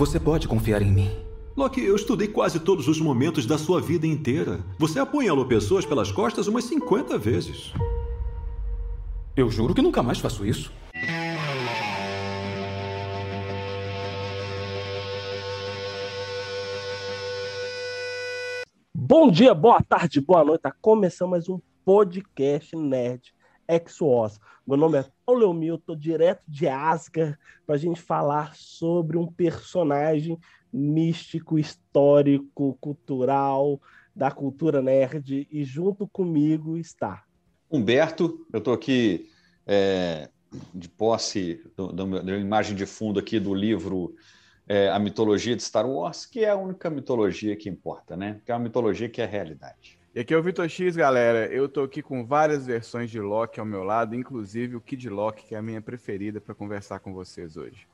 Você pode confiar em mim. Loki, eu estudei quase todos os momentos da sua vida inteira. Você apunhalou pessoas pelas costas umas 50 vezes. Eu juro que nunca mais faço isso. Bom dia, boa tarde, boa noite. Tá começando mais um podcast Nerd Exos. Meu nome é Paulo Leomil, tô direto de Asgard para a gente falar sobre um personagem místico, histórico, cultural, da cultura nerd. E junto comigo está Humberto. Eu estou aqui é, de posse da imagem de fundo aqui do livro é, A Mitologia de Star Wars, que é a única mitologia que importa, né? Que é uma mitologia que é realidade. E aqui é o Vitor X, galera. Eu tô aqui com várias versões de Loki ao meu lado, inclusive o Kid Loki, que é a minha preferida para conversar com vocês hoje.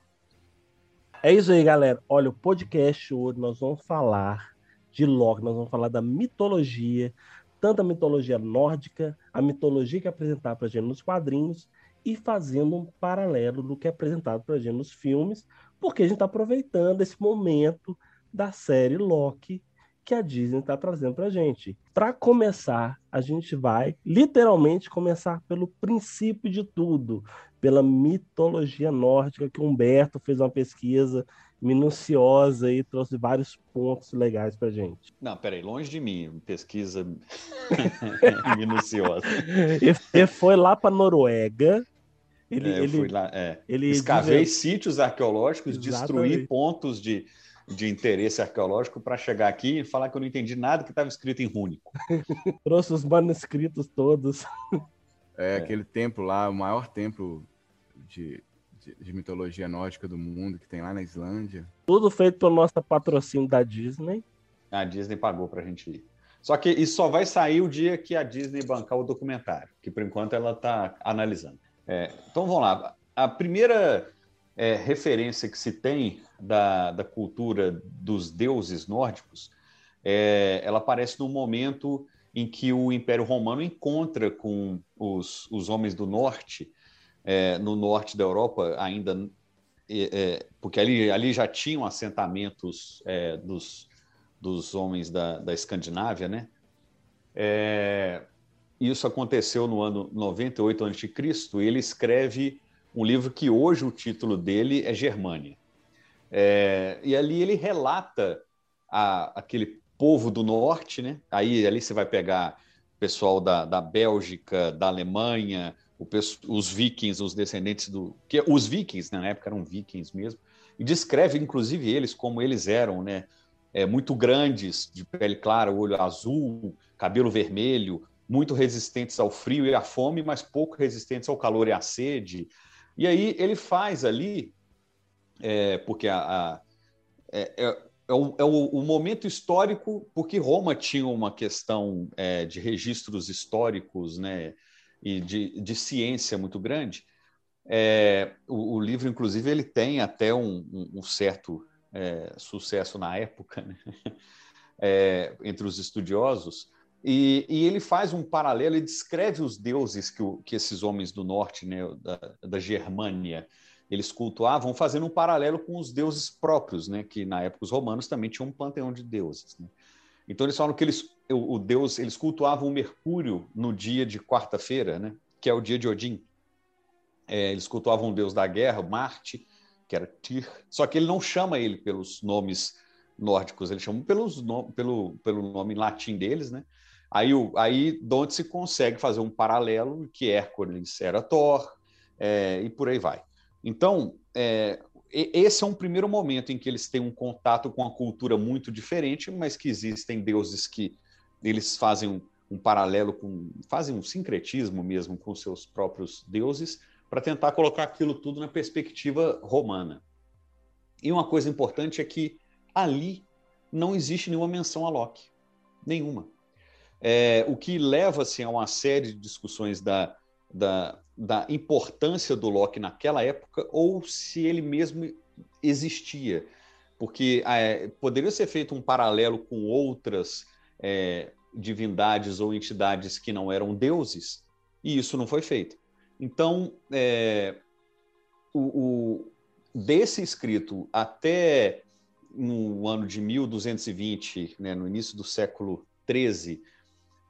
É isso aí, galera. Olha, o podcast hoje nós vamos falar de Loki, nós vamos falar da mitologia, tanto a mitologia nórdica, a mitologia que é apresentada para gente nos quadrinhos e fazendo um paralelo do que é apresentado para gente nos filmes, porque a gente está aproveitando esse momento da série Loki que a Disney está trazendo para a gente. Para começar, a gente vai literalmente começar pelo princípio de tudo, pela mitologia nórdica, que Humberto fez uma pesquisa minuciosa e trouxe vários pontos legais para gente. Não, peraí, longe de mim, pesquisa minuciosa. Ele foi lá para Noruega. Ele, é, eu ele, fui lá, é. ele escavei sítios arqueológicos, Exatamente. destruí pontos de, de interesse arqueológico para chegar aqui e falar que eu não entendi nada que estava escrito em rúnico. Trouxe os manuscritos todos. É, é, aquele templo lá, o maior templo de, de, de, mitologia nórdica do mundo que tem lá na Islândia. Tudo feito pelo nosso patrocínio da Disney. A Disney pagou para a gente ir. Só que isso só vai sair o dia que a Disney bancar o documentário, que por enquanto ela está analisando. É, então vamos lá. A primeira é, referência que se tem da, da cultura dos deuses nórdicos, é, ela aparece no momento em que o Império Romano encontra com os, os homens do norte, é, no norte da Europa, ainda é, porque ali, ali já tinham assentamentos é, dos, dos homens da, da Escandinávia, né? É, isso aconteceu no ano 98 a.C. e ele escreve um livro que hoje o título dele é Germânia. É, e ali ele relata a, aquele povo do norte, né? Aí ali você vai pegar o pessoal da, da Bélgica, da Alemanha, o, os vikings, os descendentes do. que Os vikings, na época, eram vikings mesmo, e descreve, inclusive, eles como eles eram, né? É, muito grandes, de pele clara, olho azul, cabelo vermelho, muito resistentes ao frio e à fome, mas pouco resistentes ao calor e à sede. E aí ele faz ali, é, porque a, a é, é, é, o, é o, o, momento histórico, porque Roma tinha uma questão é, de registros históricos né, e de, de ciência muito grande. É, o, o, livro, inclusive, ele tem até um, um, certo é, sucesso na época né? entre os estudiosos, e, e, ele faz um paralelo, ele descreve os deuses que, o, que esses homens do norte, né, da, da, Germânia, eles cultuavam, fazendo um paralelo com os deuses próprios, né, que na época os romanos também tinham um panteão de deuses. Né? Então eles falam que eles, o, o, deus, eles cultuavam o Mercúrio no dia de quarta-feira, né, que é o dia de Odin. É, eles cultuavam o deus da guerra, Marte, que era Tyr, só que ele não chama ele pelos nomes nórdicos, ele chama pelos, pelo, pelo nome latim deles, né? Aí, aí de onde se consegue fazer um paralelo que Hércules era Thor, é, e por aí vai. Então, é, esse é um primeiro momento em que eles têm um contato com uma cultura muito diferente, mas que existem deuses que eles fazem um, um paralelo com, fazem um sincretismo mesmo com seus próprios deuses, para tentar colocar aquilo tudo na perspectiva romana. E uma coisa importante é que ali não existe nenhuma menção a Loki. Nenhuma. É, o que leva assim, a uma série de discussões da, da, da importância do Loki naquela época ou se ele mesmo existia. Porque é, poderia ser feito um paralelo com outras é, divindades ou entidades que não eram deuses, e isso não foi feito. Então, é, o, o, desse escrito até no ano de 1220, né, no início do século 13,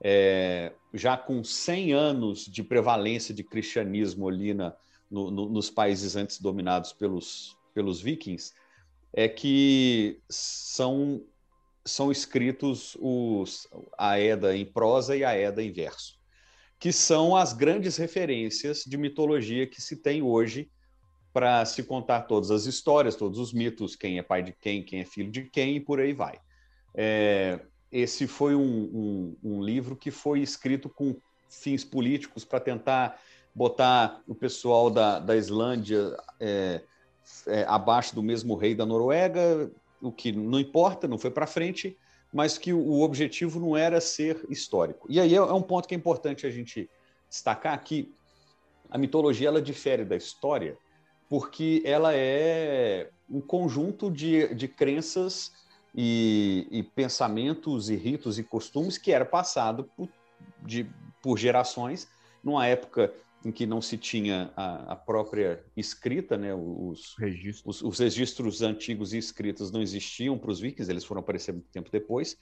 é, já com 100 anos de prevalência de cristianismo ali na, no, no, nos países antes dominados pelos, pelos vikings, é que são, são escritos os, a Eda em prosa e a Eda em verso, que são as grandes referências de mitologia que se tem hoje para se contar todas as histórias, todos os mitos, quem é pai de quem, quem é filho de quem e por aí vai. É, esse foi um, um, um livro que foi escrito com fins políticos para tentar botar o pessoal da, da Islândia é, é, abaixo do mesmo rei da Noruega, o que não importa, não foi para frente, mas que o, objetivo não era ser histórico. E aí é, é um ponto que é importante a gente destacar que a mitologia ela difere da história porque ela é um conjunto de, de crenças e, e, pensamentos e ritos e costumes que era passado por, de, por gerações, numa época em que não se tinha a, a própria escrita, né? os, registros. Os, os, registros antigos e escritos não existiam para os vikings, eles foram aparecer muito tempo depois.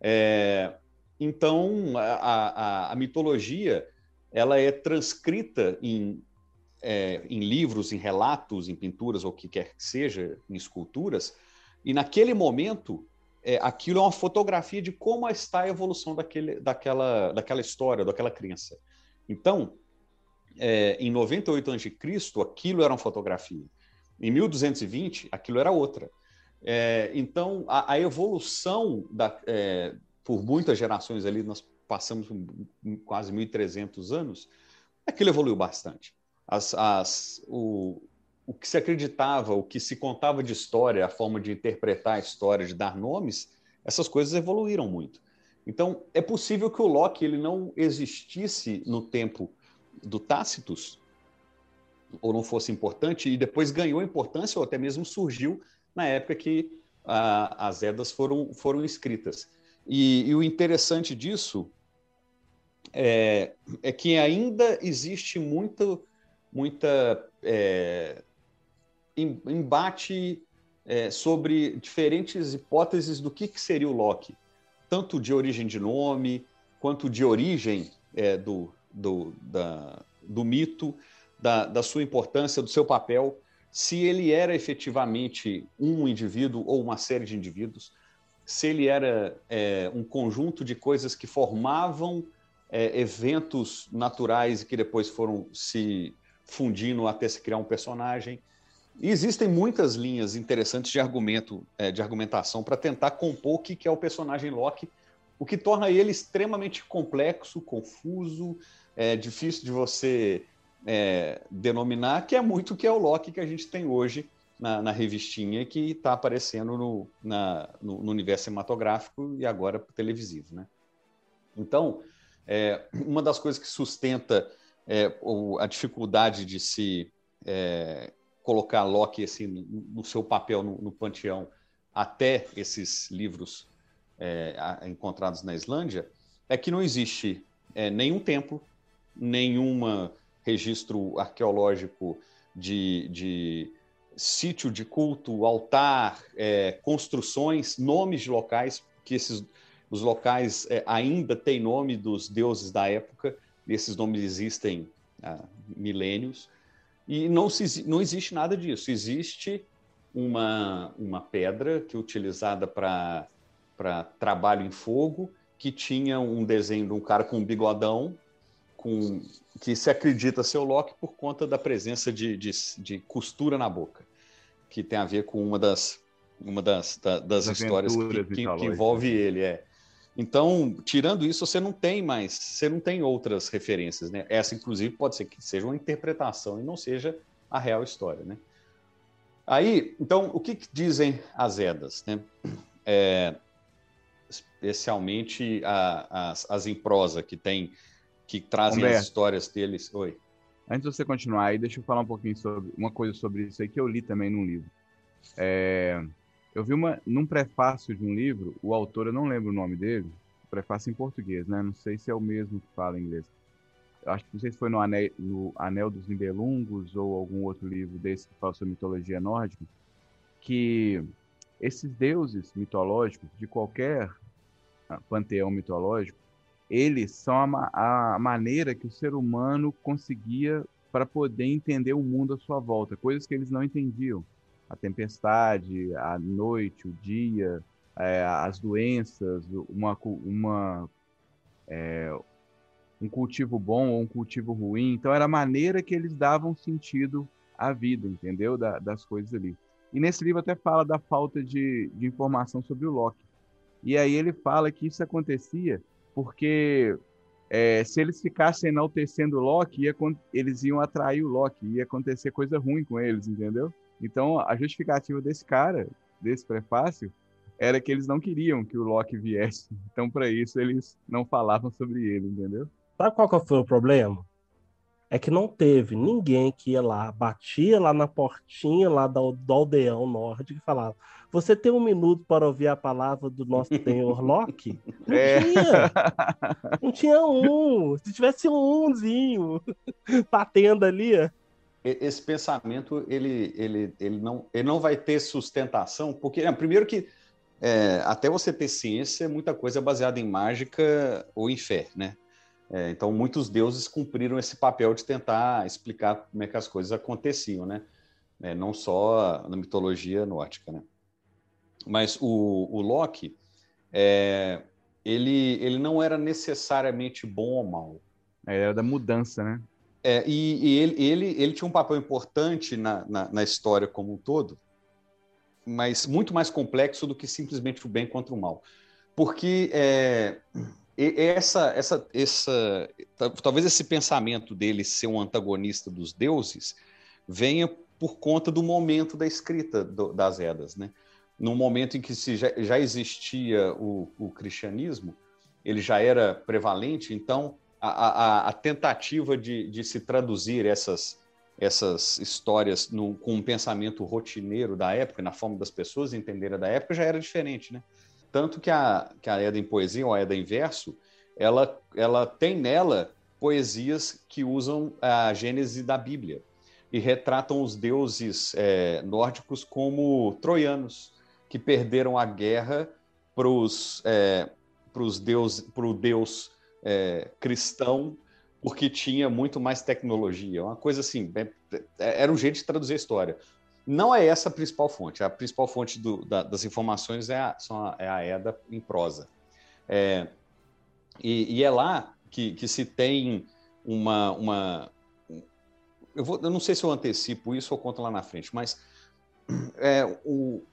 É, então, a, a, a, mitologia ela é transcrita em, é, em livros, em relatos, em pinturas, ou o que quer que seja, em esculturas, e naquele momento, é, aquilo é uma fotografia de como está a evolução daquele, daquela, daquela história, daquela crença. Então, é, em 98 a.C., aquilo era uma fotografia. Em 1220, aquilo era outra. É, então, a, a, evolução da, é, por muitas gerações ali, nós passamos quase 1.300 anos, aquilo evoluiu bastante. As, as, o, o que se acreditava, o que se contava de história, a forma de interpretar a história, de dar nomes, essas coisas evoluíram muito. Então, é possível que o Loki ele não existisse no tempo do Tácitus, ou não fosse importante, e depois ganhou importância, ou até mesmo surgiu na época que as Edas foram, foram escritas. E, e o interessante disso é, é, que ainda existe muito, muita é, embate é, sobre diferentes hipóteses do que, que seria o Loki, tanto de origem de nome, quanto de origem é, do, do, da, do mito, da, da sua importância, do seu papel, se ele era efetivamente um indivíduo ou uma série de indivíduos, se ele era é, um conjunto de coisas que formavam é, eventos naturais e que depois foram se fundindo até se criar um personagem. E existem muitas linhas interessantes de argumento, é, de argumentação para tentar compor o que é o personagem Loki, o que torna ele extremamente complexo, confuso, é, difícil de você é, denominar, que é muito o que é o Loki que a gente tem hoje na, na revistinha que está aparecendo no, na, no, no, universo cinematográfico e agora televisivo. Né? Então, é, uma das coisas que sustenta é, a dificuldade de se é, colocar Locke assim, no seu papel no, no panteão até esses livros é, encontrados na Islândia, é que não existe é, nenhum templo, nenhum registro arqueológico de, de sítio de culto, altar, é, construções, nomes de locais, que esses os locais é, ainda têm nome dos deuses da época, e esses nomes existem há milênios. E não, se, não existe nada disso. Existe uma, uma pedra que é utilizada para trabalho em fogo, que tinha um desenho de um cara com um bigodão, com, que se acredita ser o Loki por conta da presença de, de, de, costura na boca, que tem a ver com uma das, uma das, da, das histórias que, que, que, envolve ele. É. Então, tirando isso, você não tem mais, você não tem outras referências, né? Essa, inclusive, pode ser que seja uma interpretação e não seja a real história, né? Aí, então, o que, que dizem as Edas? Né? É, especialmente a, as, as em prosa, que tem, que trazem Humberto. as histórias deles. Oi. Antes de você continuar aí, deixa eu falar um pouquinho sobre uma coisa sobre isso aí que eu li também num livro. É, eu vi uma num prefácio de um livro, o autor, eu não lembro o nome dele, prefácio em português, né? Não sei se é o mesmo que fala em inglês. Eu acho que não sei se foi no Anel, no Anel dos Nibelungos ou algum outro livro desse que fala sobre mitologia nórdica, que esses deuses mitológicos de qualquer ah, panteão mitológico, eles são a, a maneira que o ser humano conseguia para poder entender o mundo à sua volta, coisas que eles não entendiam. A tempestade, a noite, o dia, eh, as doenças, uma, uma, eh, um cultivo bom ou um cultivo ruim. Então, era a maneira que eles davam sentido à vida, entendeu? Da- das coisas ali. E nesse livro até fala da falta de, de informação sobre o Loki. E aí ele fala que isso acontecia porque é, se eles ficassem enaltecendo o Loki, ia, eles iam atrair o Loki, ia acontecer coisa ruim com eles, entendeu? Então a justificativa desse cara, desse prefácio, era que eles não queriam que o Loki viesse. Então, para isso, eles não falavam sobre ele, entendeu? Sabe qual que foi o problema? É que não teve ninguém que ia lá, batia lá na portinha lá do, do aldeão nórdico e falava: Você tem um minuto para ouvir a palavra do nosso senhor Loki? Não É. tinha. Não tinha um. Se tivesse umzinho batendo ali, Esse pensamento ele, ele, ele, não, ele não vai ter sustentação, porque, né, primeiro que é, até você ter ciência, muita coisa é baseada em mágica ou em fé, né? É, então, muitos deuses cumpriram esse papel de tentar explicar como é que as coisas aconteciam, né? É, não só na mitologia nórdica, né? Mas o, o Loki, é, ele, ele não era necessariamente bom ou mal. É, Era da mudança, né? É, e e ele, ele, ele tinha um papel importante na, na, na história como um todo, mas muito mais complexo do que simplesmente o bem contra o mal. Porque é, essa, essa, essa, ta- talvez esse pensamento dele ser um antagonista dos deuses venha por conta do momento da escrita do- das Edas. Né? No momento em que se já, já existia o, o cristianismo, ele já era prevalente, então a, a- a tentativa de, de se traduzir essas, essas histórias num- com um pensamento rotineiro da época, na forma das pessoas entenderem da época, já era diferente, né? Tanto que a, que a Eda em Poesia, ou a Eda em Verso, ela, ela tem nela poesias que usam a gênese da Bíblia e retratam os deuses é, nórdicos como troianos, que perderam a guerra para os é, deus, deus é, cristão porque tinha muito mais tecnologia. Uma coisa assim, bem- era um jeito de traduzir a história. Não é essa a principal fonte. A principal fonte do- da- das informações é a, a, é a Eda em prosa. É, e, e é lá que, que se tem uma. uma eu, vou, eu não sei se eu antecipo isso ou conto lá na frente, mas é, o,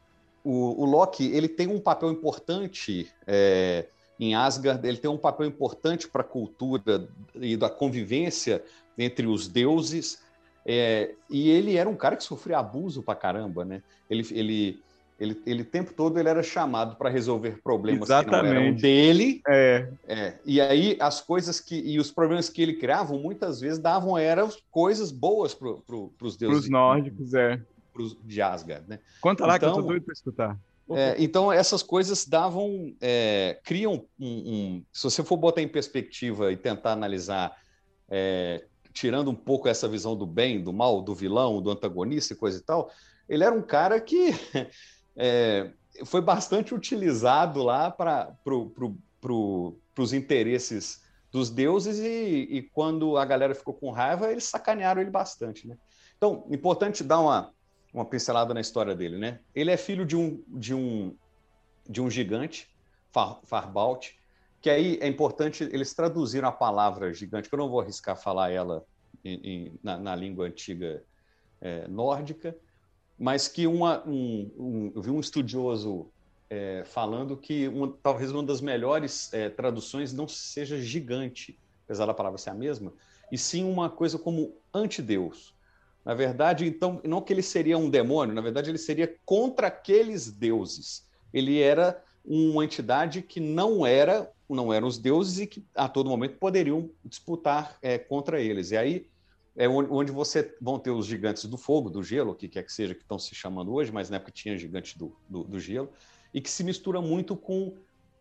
o, o Loki ele tem um papel importante é, em Asgard, ele tem um papel importante para a cultura e da convivência entre os deuses. é, e ele era um cara que sofria abuso pra caramba, né? Ele, ele, ele, ele o tempo todo ele era chamado para resolver problemas que não eram Exatamente. dele. É, É, e aí as coisas que e os problemas que ele criava muitas vezes davam eram coisas boas para pro, os deuses pros nórdicos, é. pros, de Asgard, né? Conta lá que eu tô Então- doido pra escutar. É, então essas coisas davam, é, criam um, um- Se você for botar em perspectiva e tentar analisar, é, tirando um pouco essa visão do bem, do mal, do vilão, do antagonista e coisa e tal, ele era um cara que é, foi bastante utilizado lá para pro, pro, pro, os interesses dos deuses e, e quando a galera ficou com raiva, eles sacanearam ele bastante, né? Então, importante dar uma, uma pincelada na história dele, né? Ele é filho de um, de um, de um gigante, Far, Farbalt, que aí é importante, eles traduziram a palavra gigante, que eu não vou arriscar falar ela em- em- na, na língua antiga é, nórdica, mas que uma, um, um- eu vi um estudioso é, falando que uma- talvez uma das melhores é, traduções não seja gigante, apesar da palavra ser a mesma, e sim uma coisa como antideus, Na verdade, então, não que ele seria um demônio, na verdade, ele seria contra aqueles deuses. Ele era uma entidade que não era, não eram os deuses e que a todo momento poderiam disputar é, contra eles. E aí é onde você vão ter os gigantes do fogo, do gelo, o que quer que seja que estão se chamando hoje, mas na época tinha gigantes do, do, do gelo, e que se mistura muito com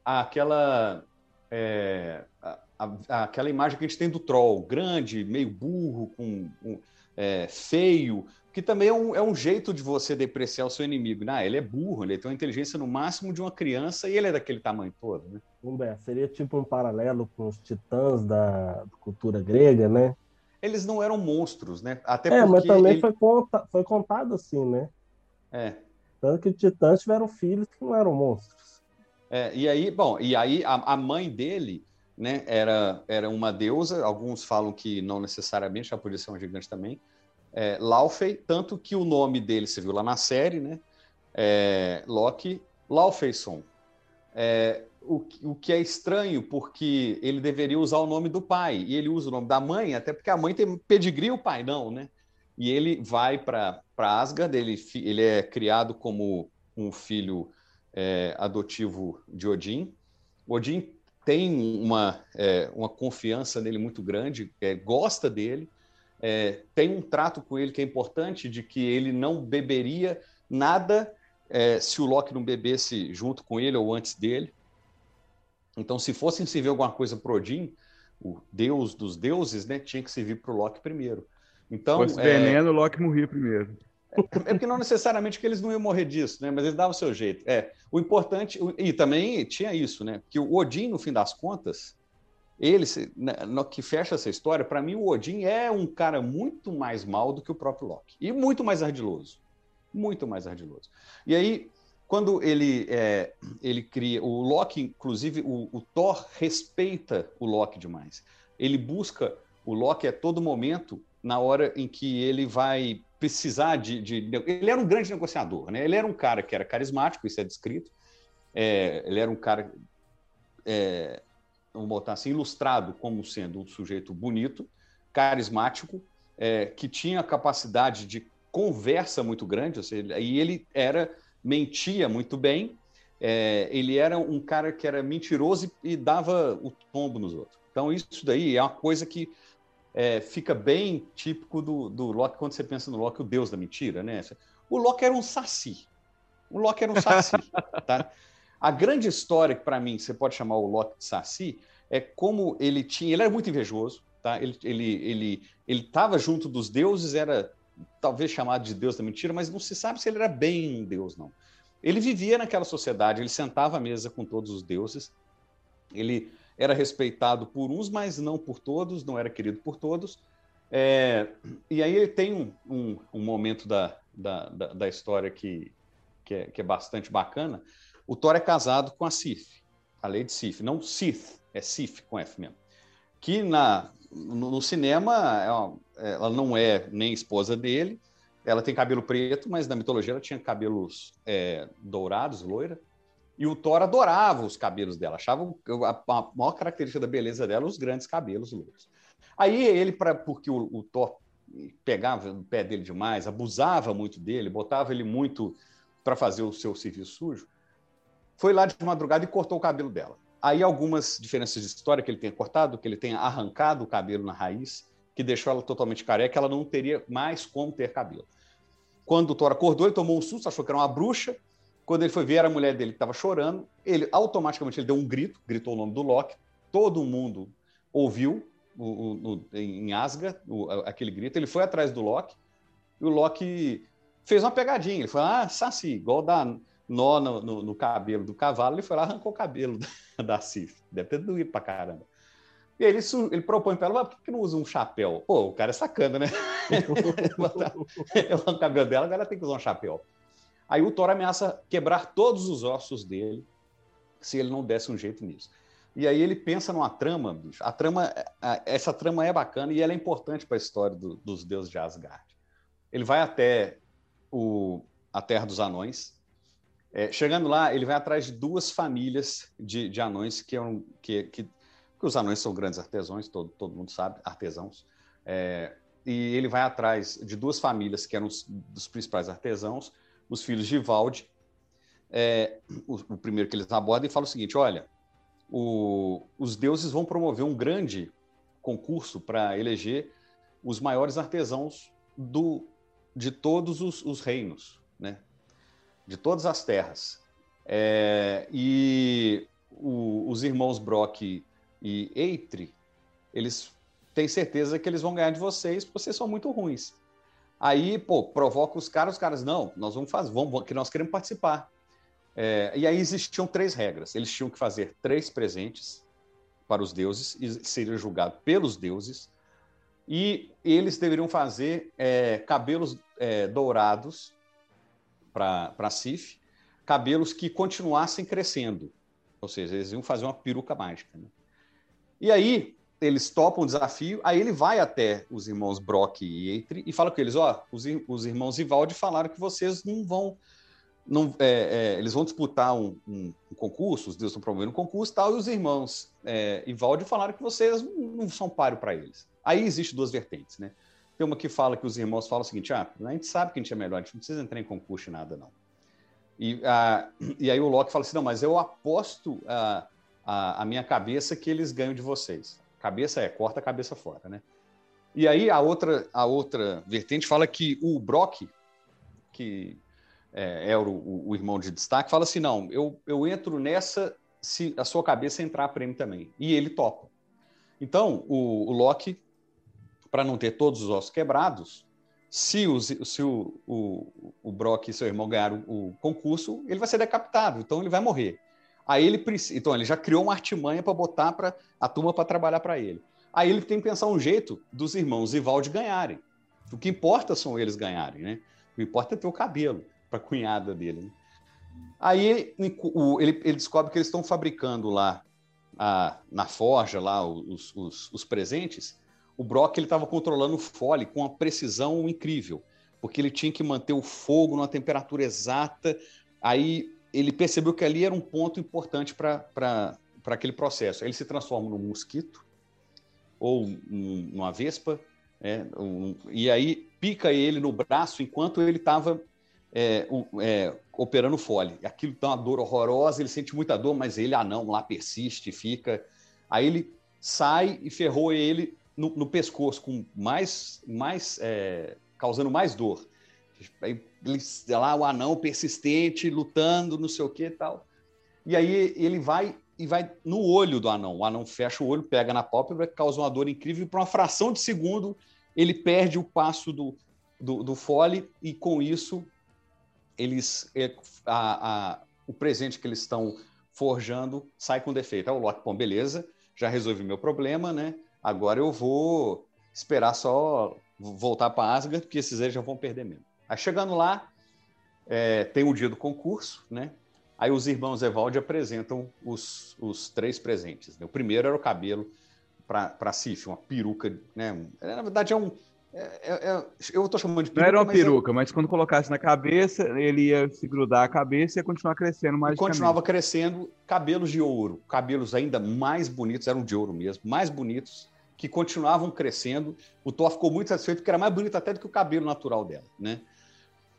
aquela é, a, a, aquela imagem que a gente tem do troll, grande, meio burro, com um, é, feio, que também é um, é um jeito de você depreciar o seu inimigo. Ah, ele é burro, ele tem uma inteligência no máximo de uma criança e ele é daquele tamanho todo, né? Humberto, seria tipo um paralelo com os titãs da cultura grega, né? Eles não eram monstros, né? Até é, mas também ele... foi, conta, foi contado assim, né? É. Tanto que os titãs tiveram filhos que não eram monstros. É, e aí, bom, e aí a, a mãe dele, né, era, era uma deusa, alguns falam que não necessariamente, já podia ser um gigante também, é, Laufey, tanto que o nome dele, você viu lá na série, né? É, Loki Laufeyson. É, o, o que é estranho, porque ele deveria usar o nome do pai, e ele usa o nome da mãe, até porque a mãe tem pedigree, o pai não, né? E ele vai para Asgard, ele, ele é criado como um filho é, adotivo de Odin. Odin tem uma, é, uma confiança nele muito grande, é, gosta dele, é, tem um trato com ele que é importante, de que ele não beberia nada é, se o Loki não bebesse junto com ele ou antes dele. Então, se fossem servir alguma coisa para Odin, o deus dos deuses, né, tinha que servir para o Loki primeiro. Então, fosse é... veneno, o Loki morria primeiro. É, porque não necessariamente que eles não iam morrer disso, né? Mas eles davam o seu jeito. É, o importante e também tinha isso, né? Que o Odin, no fim das contas, ele, no que fecha essa história, para mim o Odin é um cara muito mais mal do que o próprio Loki. E muito mais ardiloso. Muito mais ardiloso. E aí, quando ele, é, ele cria. O Loki, inclusive, o, o, Thor respeita o Loki demais. Ele busca o Loki a todo momento, na hora em que ele vai precisar de. de ele era um grande negociador, né? Ele era um cara que era carismático, isso é descrito. É, ele era um cara. É, vamos botar assim, ilustrado como sendo um sujeito bonito, carismático, é, que tinha capacidade de conversa muito grande, ou seja, e ele era mentia muito bem, é, ele era um cara que era mentiroso e, e, dava o tombo nos outros. Então isso daí é uma coisa que é, fica bem típico do, do Loki quando você pensa no Loki, o deus da mentira, né? O Loki era um saci. O Loki era um saci, tá? A grande história que, para mim, você pode chamar o Loki de Saci, é como ele tinha. Ele era muito invejoso, tá? Ele ele ele ele estava junto dos deuses, era talvez chamado de Deus da mentira, mas não se sabe se ele era bem um Deus, não. Ele vivia naquela sociedade, ele sentava à mesa com todos os deuses, ele era respeitado por uns, mas não por todos, não era querido por todos. É, e aí ele tem um, um, um momento da, da, da, da história que, que é, que, é, bastante bacana, o Thor é casado com a Sif, a Lady Sif, não Sith, é Sif com F mesmo. Que na, no, no cinema é uma, ela não é nem esposa dele, ela tem cabelo preto, mas na mitologia ela tinha cabelos é, dourados, loira. E o Thor adorava os cabelos dela, achava a, maior característica da beleza dela os grandes cabelos loiros. Aí ele, pra, porque o, o Thor pegava no pé dele demais, abusava muito dele, botava ele muito para fazer o seu serviço sujo, foi lá de madrugada e cortou o cabelo dela. Aí algumas diferenças de história que ele tenha cortado, que ele tenha arrancado o cabelo na raiz, que deixou ela totalmente careca, ela não teria mais como ter cabelo. Quando o Thor acordou, ele tomou um susto, achou que era uma bruxa. Quando ele foi ver a mulher dele que estava chorando, ele automaticamente ele deu um grito, gritou o nome do Loki. Todo mundo ouviu o, o, o, em Asgard o, aquele grito. Ele foi atrás do Loki e o Loki fez uma pegadinha. Ele falou: Ah, Saci, igual da nó no, no, no, cabelo do cavalo, ele foi lá arrancou o cabelo da, Cif. Deve ter doído pra caramba. E ele, ele propõe para ela, por que não usa um chapéu? Pô, o cara é sacana, né? ela o cabelo dela, agora tem que usar um chapéu. Aí o Thor ameaça quebrar todos os ossos dele se ele não desse um jeito nisso. E aí ele pensa numa trama, bicho. A trama, essa trama é bacana e ela é importante para a história do, dos deuses de Asgard. Ele vai até o, a Terra dos Anões, é, chegando lá, ele vai atrás de duas famílias de, de anões que, que, que, que, os anões são grandes artesãos, todo, todo mundo sabe, artesãos. É, e ele vai atrás de duas famílias que eram os, dos principais artesãos, os filhos de Valde. É, o, o, primeiro que eles abordam e fala o seguinte: olha, o, os deuses vão promover um grande concurso para eleger os maiores artesãos do, de todos os, os reinos, né? de todas as terras. É, e o, os irmãos Brock e Eitri, eles têm certeza que eles vão ganhar de vocês, porque vocês são muito ruins. Aí, pô, provoca os caras, os caras, não, nós vamos fazer, vamos, que nós queremos participar. É, e aí existiam três regras. Eles tinham que fazer três presentes para os deuses e seriam julgados pelos deuses. E eles deveriam fazer é, cabelos é, dourados para Sif, cabelos que continuassem crescendo. Ou seja, eles iam fazer uma peruca mágica. Né? E aí, eles topam o desafio, aí ele vai até os irmãos Brock e Eitri e fala com eles: Ó, oh, os, os irmãos Ivaldi falaram que vocês não vão. Não, é, é, eles vão disputar um, um, um, concurso, os deuses estão promovendo um concurso tal, e os irmãos é, Ivaldi falaram que vocês não, não são páreo para eles. Aí existe duas vertentes, né? Tem uma que fala que os irmãos falam o seguinte: ah, a gente sabe que a gente é melhor, a gente não precisa entrar em concurso e nada, não. E, a, e aí o Loki fala assim: não, mas eu aposto a, a, a, minha cabeça que eles ganham de vocês. Cabeça é, corta a cabeça fora, né? E aí a outra, a outra vertente fala que o Brock, que é, é o, o, irmão de destaque, fala assim: não, eu, eu entro nessa se a sua cabeça entrar a prêmio também. E ele topa. Então, o, o Loki, para não ter todos os ossos quebrados, se, o, se o, o, o Brock e seu irmão ganharam o concurso, ele vai ser decapitado, então ele vai morrer. Aí ele então ele já criou uma artimanha para botar para a turma para trabalhar para ele. Aí ele tem que pensar um jeito dos irmãos Ivalde ganharem. O que importa são eles ganharem, né? O que importa é ter o cabelo para a cunhada dele. Né? Aí ele, ele, descobre que eles estão fabricando lá a, na forja lá os, os, os presentes. O Brock ele estava controlando o fole com uma precisão incrível, porque ele tinha que manter o fogo numa temperatura exata. Aí ele percebeu que ali era um ponto importante para aquele processo. Ele se transforma num mosquito ou num, numa vespa, é, um, e aí pica ele no braço enquanto ele estava é, é, operando fole. Aquilo dá uma dor horrorosa, ele sente muita dor, mas ele, ah não, lá persiste, fica. Aí ele sai e ferrou ele no, no pescoço, com mais, mais é, causando mais dor. Aí lá o anão persistente, lutando, não sei o que e tal. E aí ele vai e vai no olho do anão. O anão fecha o olho, pega na pálpebra, causa uma dor incrível, e por uma fração de segundo ele perde o passo do, do, do fole, e com isso eles é, a, a, o presente que eles estão forjando sai com defeito. Aí o Loki, bom, beleza, já resolvi meu problema, né? Agora eu vou esperar só voltar para Asgard, porque esses aí já vão perder mesmo. Aí chegando lá, é, tem o dia do concurso, né? Aí os irmãos Evaldi apresentam os, os três presentes. Né? O primeiro era o cabelo para Cif, uma peruca, né? Na verdade é um, é, é, é, eu estou chamando de peruca. Não era uma mas peruca, eu... mas quando colocasse na cabeça, ele ia se grudar a cabeça e ia continuar crescendo mais. Continuava crescendo cabelos de ouro, cabelos ainda mais bonitos, eram de ouro mesmo, mais bonitos, que continuavam crescendo. O Thor ficou muito satisfeito porque era mais bonito até do que o cabelo natural dela, né?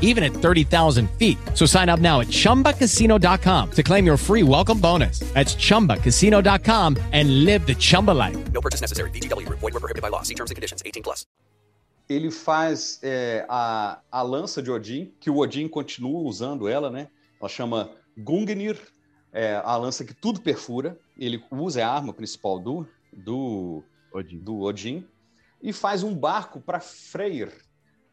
even at 30,000 feet. So sign up now at ChumbaCasino.com to claim your free welcome bonus. That's ChumbaCasino.com and live the Chumba life. No purchase necessary. VGW. Void were prohibited by law. See terms and conditions. 18 plus. Ele faz é, a, a lança de Odin, que o Odin continua usando ela, né? Ela chama Gungnir, é a lança que tudo perfura. Ele usa a arma principal do, do, Odin. do Odin e faz um barco para Freyr,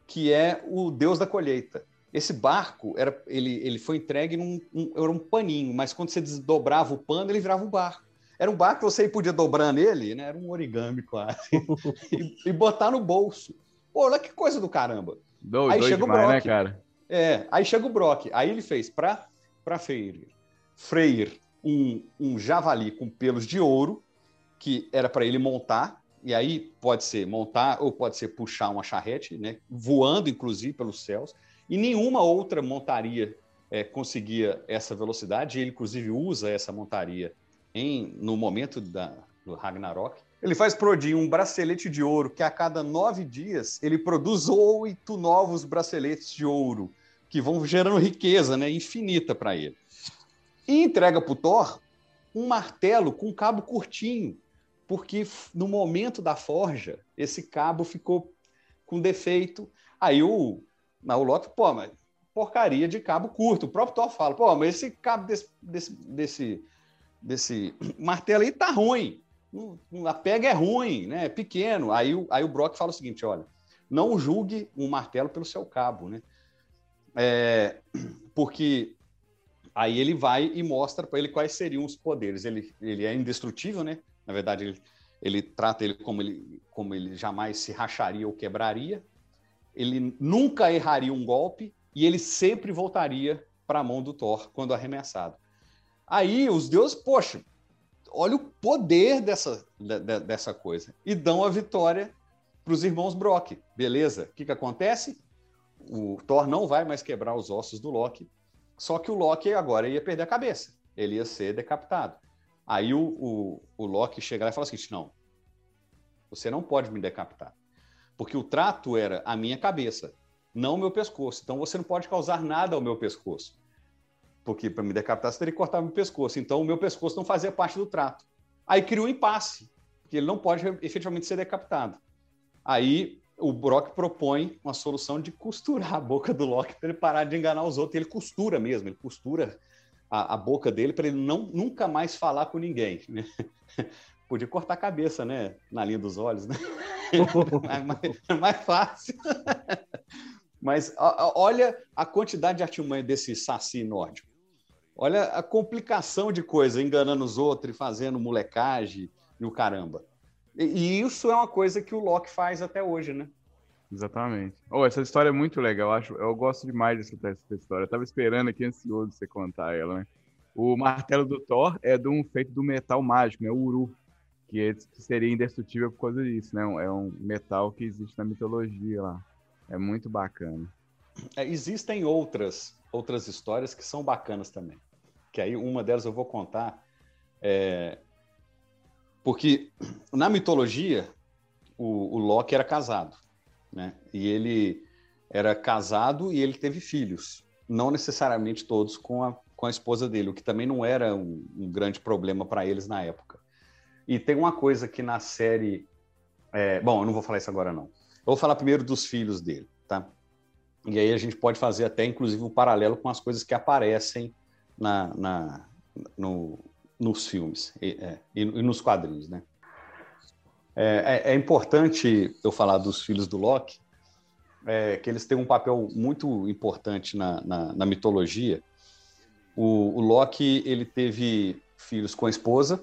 que é o deus da colheita. Esse barco era, ele, ele foi entregue num um, era um paninho, mas quando você desdobrava o pano, ele virava um barco. Era um barco que você podia dobrar nele, né? Era um origami quase. e, e, botar no bolso. Pô, olha que coisa do caramba. Do, aí chega demais, o Brock. Né, cara? É, aí chega o Brock. Aí ele fez para para Freyr, Freyr um, um javali com pelos de ouro, que era para ele montar, e aí pode ser montar ou pode ser puxar uma charrete, né, voando inclusive pelos céus, e nenhuma outra montaria é, conseguia essa velocidade, ele inclusive usa essa montaria em, no momento da, do Ragnarok. Ele faz para Odin um bracelete de ouro que a cada nove dias ele produz oito novos braceletes de ouro que vão gerando riqueza né, infinita para ele. E entrega para o Thor um martelo com cabo curtinho, porque no momento da forja, esse cabo ficou com defeito. Aí o, o Loki, pô, mas porcaria de cabo curto. O próprio Thor fala, pô, mas esse cabo desse, desse, desse, desse martelo aí tá ruim. A pega é ruim, né? É pequeno. Aí, aí o Brock fala o seguinte: olha, não julgue um martelo pelo seu cabo, né? É, porque aí ele vai e mostra para ele quais seriam os poderes. Ele, ele é indestrutível, né? Na verdade, ele, ele trata ele como, ele como ele jamais se racharia ou quebraria. Ele nunca erraria um golpe e ele sempre voltaria para a mão do Thor quando arremessado. Aí os deuses, poxa, olha o poder dessa, de, dessa coisa. E dão a vitória para os irmãos Brock. Beleza? O que, que acontece? O Thor não vai mais quebrar os ossos do Loki, só que o Loki agora ia perder a cabeça. Ele ia ser decapitado. Aí o, o, o Loki chega lá e fala assim: não, você não pode me decapitar. Porque o trato era a minha cabeça, não o meu pescoço. Então você não pode causar nada ao meu pescoço. Porque para me decapitar você teria que cortar meu pescoço. Então o meu pescoço não fazia parte do trato. Aí criou um impasse, porque ele não pode efetivamente ser decapitado. Aí o Brock propõe uma solução de costurar a boca do Loki para ele parar de enganar os outros. Ele costura mesmo, ele costura a, a boca dele para ele não nunca mais falar com ninguém. Né? Podia cortar a cabeça, né? Na linha dos olhos, né? é, mais, é mais fácil. Mas a, a, olha a quantidade de artimanha desse saci nórdico. Olha a complicação de coisa, enganando os outros e fazendo molecagem e o caramba. E, e isso é uma coisa que o Loki faz até hoje, né? Exatamente. Oh, essa história é muito legal, eu acho. Eu gosto demais dessa, dessa história. Eu tava esperando aqui, ansioso de você contar ela, né? O martelo do Thor é de um feito do metal mágico, né? O Uru, que, é, que seria indestrutível por causa disso, né? É um metal que existe na mitologia lá. É muito bacana. É, existem outras outras histórias que são bacanas também. Que aí uma delas eu vou contar. É... Porque na mitologia o, o Loki era casado, né? E ele era casado e ele teve filhos, não necessariamente todos com a, com a esposa dele, o que também não era um, um grande problema para eles na época. E tem uma coisa que na série. É... Bom, eu não vou falar isso agora, não. Eu vou falar primeiro dos filhos dele, tá? E aí a gente pode fazer até, inclusive, um paralelo com as coisas que aparecem na, na no, nos filmes e, é, e, e, nos quadrinhos, né? É, é, é, importante eu falar dos filhos do Loki, é, que eles têm um papel muito importante na, na, na mitologia. O, o, Loki ele teve filhos com a esposa,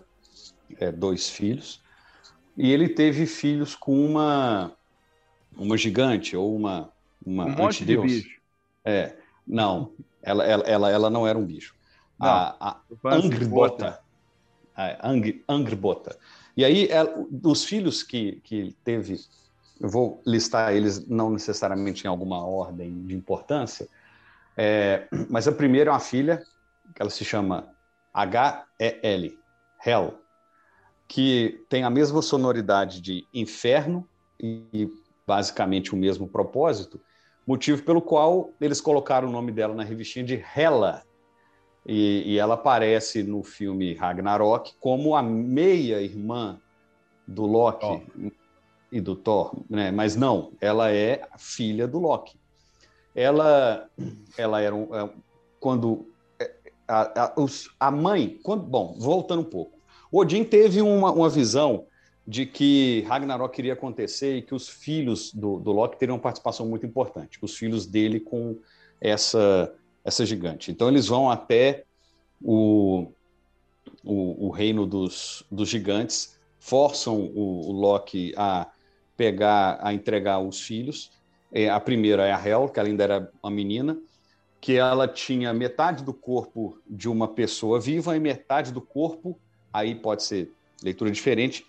é, dois filhos, e ele teve filhos com uma uma gigante ou uma uma um monte de bicho. É, não, ela, ela, ela, ela não era um bicho. Não, a, a Angrbota. A Ang. E aí, ela, os filhos que, que teve, eu vou listar eles não necessariamente em alguma ordem de importância, é, mas a primeira é uma filha, que ela se chama H-E-L, Hell, que tem a mesma sonoridade de inferno e basicamente o mesmo propósito, motivo pelo qual eles colocaram o nome dela na revistinha de Hela. E, e ela aparece no filme Ragnarok como a meia-irmã do Loki oh. e do Thor, né? mas não, ela é filha do Loki. Ela, ela era um, é, quando é, a, a, a mãe, quando, bom, voltando um pouco, Odin teve uma, uma visão de que Ragnarok iria acontecer e que os filhos do, do Loki teriam uma participação muito importante, os filhos dele com essa, essa gigante. Então eles vão até o, o, o reino dos, dos gigantes, forçam o, o, Loki a pegar, a entregar os filhos. É, a primeira é a Hel, que ela ainda era uma menina, que ela tinha metade do corpo de uma pessoa viva e metade do corpo, aí pode ser leitura diferente,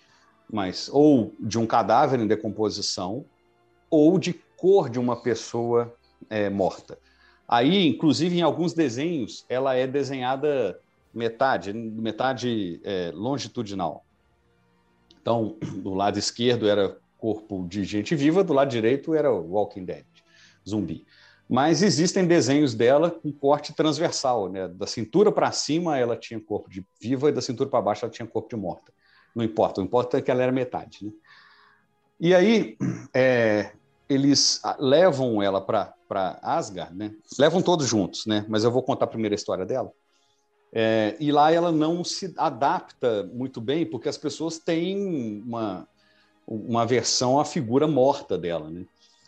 mas ou de um cadáver em decomposição, ou de cor de uma pessoa é, morta. Aí, inclusive, em alguns desenhos, ela é desenhada metade, metade é, longitudinal. Então, do lado esquerdo era corpo de gente viva, do lado direito era Walking Dead, zumbi. Mas existem desenhos dela com corte transversal, né? Da cintura para cima ela tinha corpo de viva e da cintura para baixo ela tinha corpo de morta. Não importa, o importa é que ela era metade, né? E aí é, eles levam ela para Asgard, né? Levam todos juntos, né? Mas eu vou contar a história dela. É, e lá ela não se adapta muito bem, porque as pessoas têm uma, uma versão à figura morta dela, né?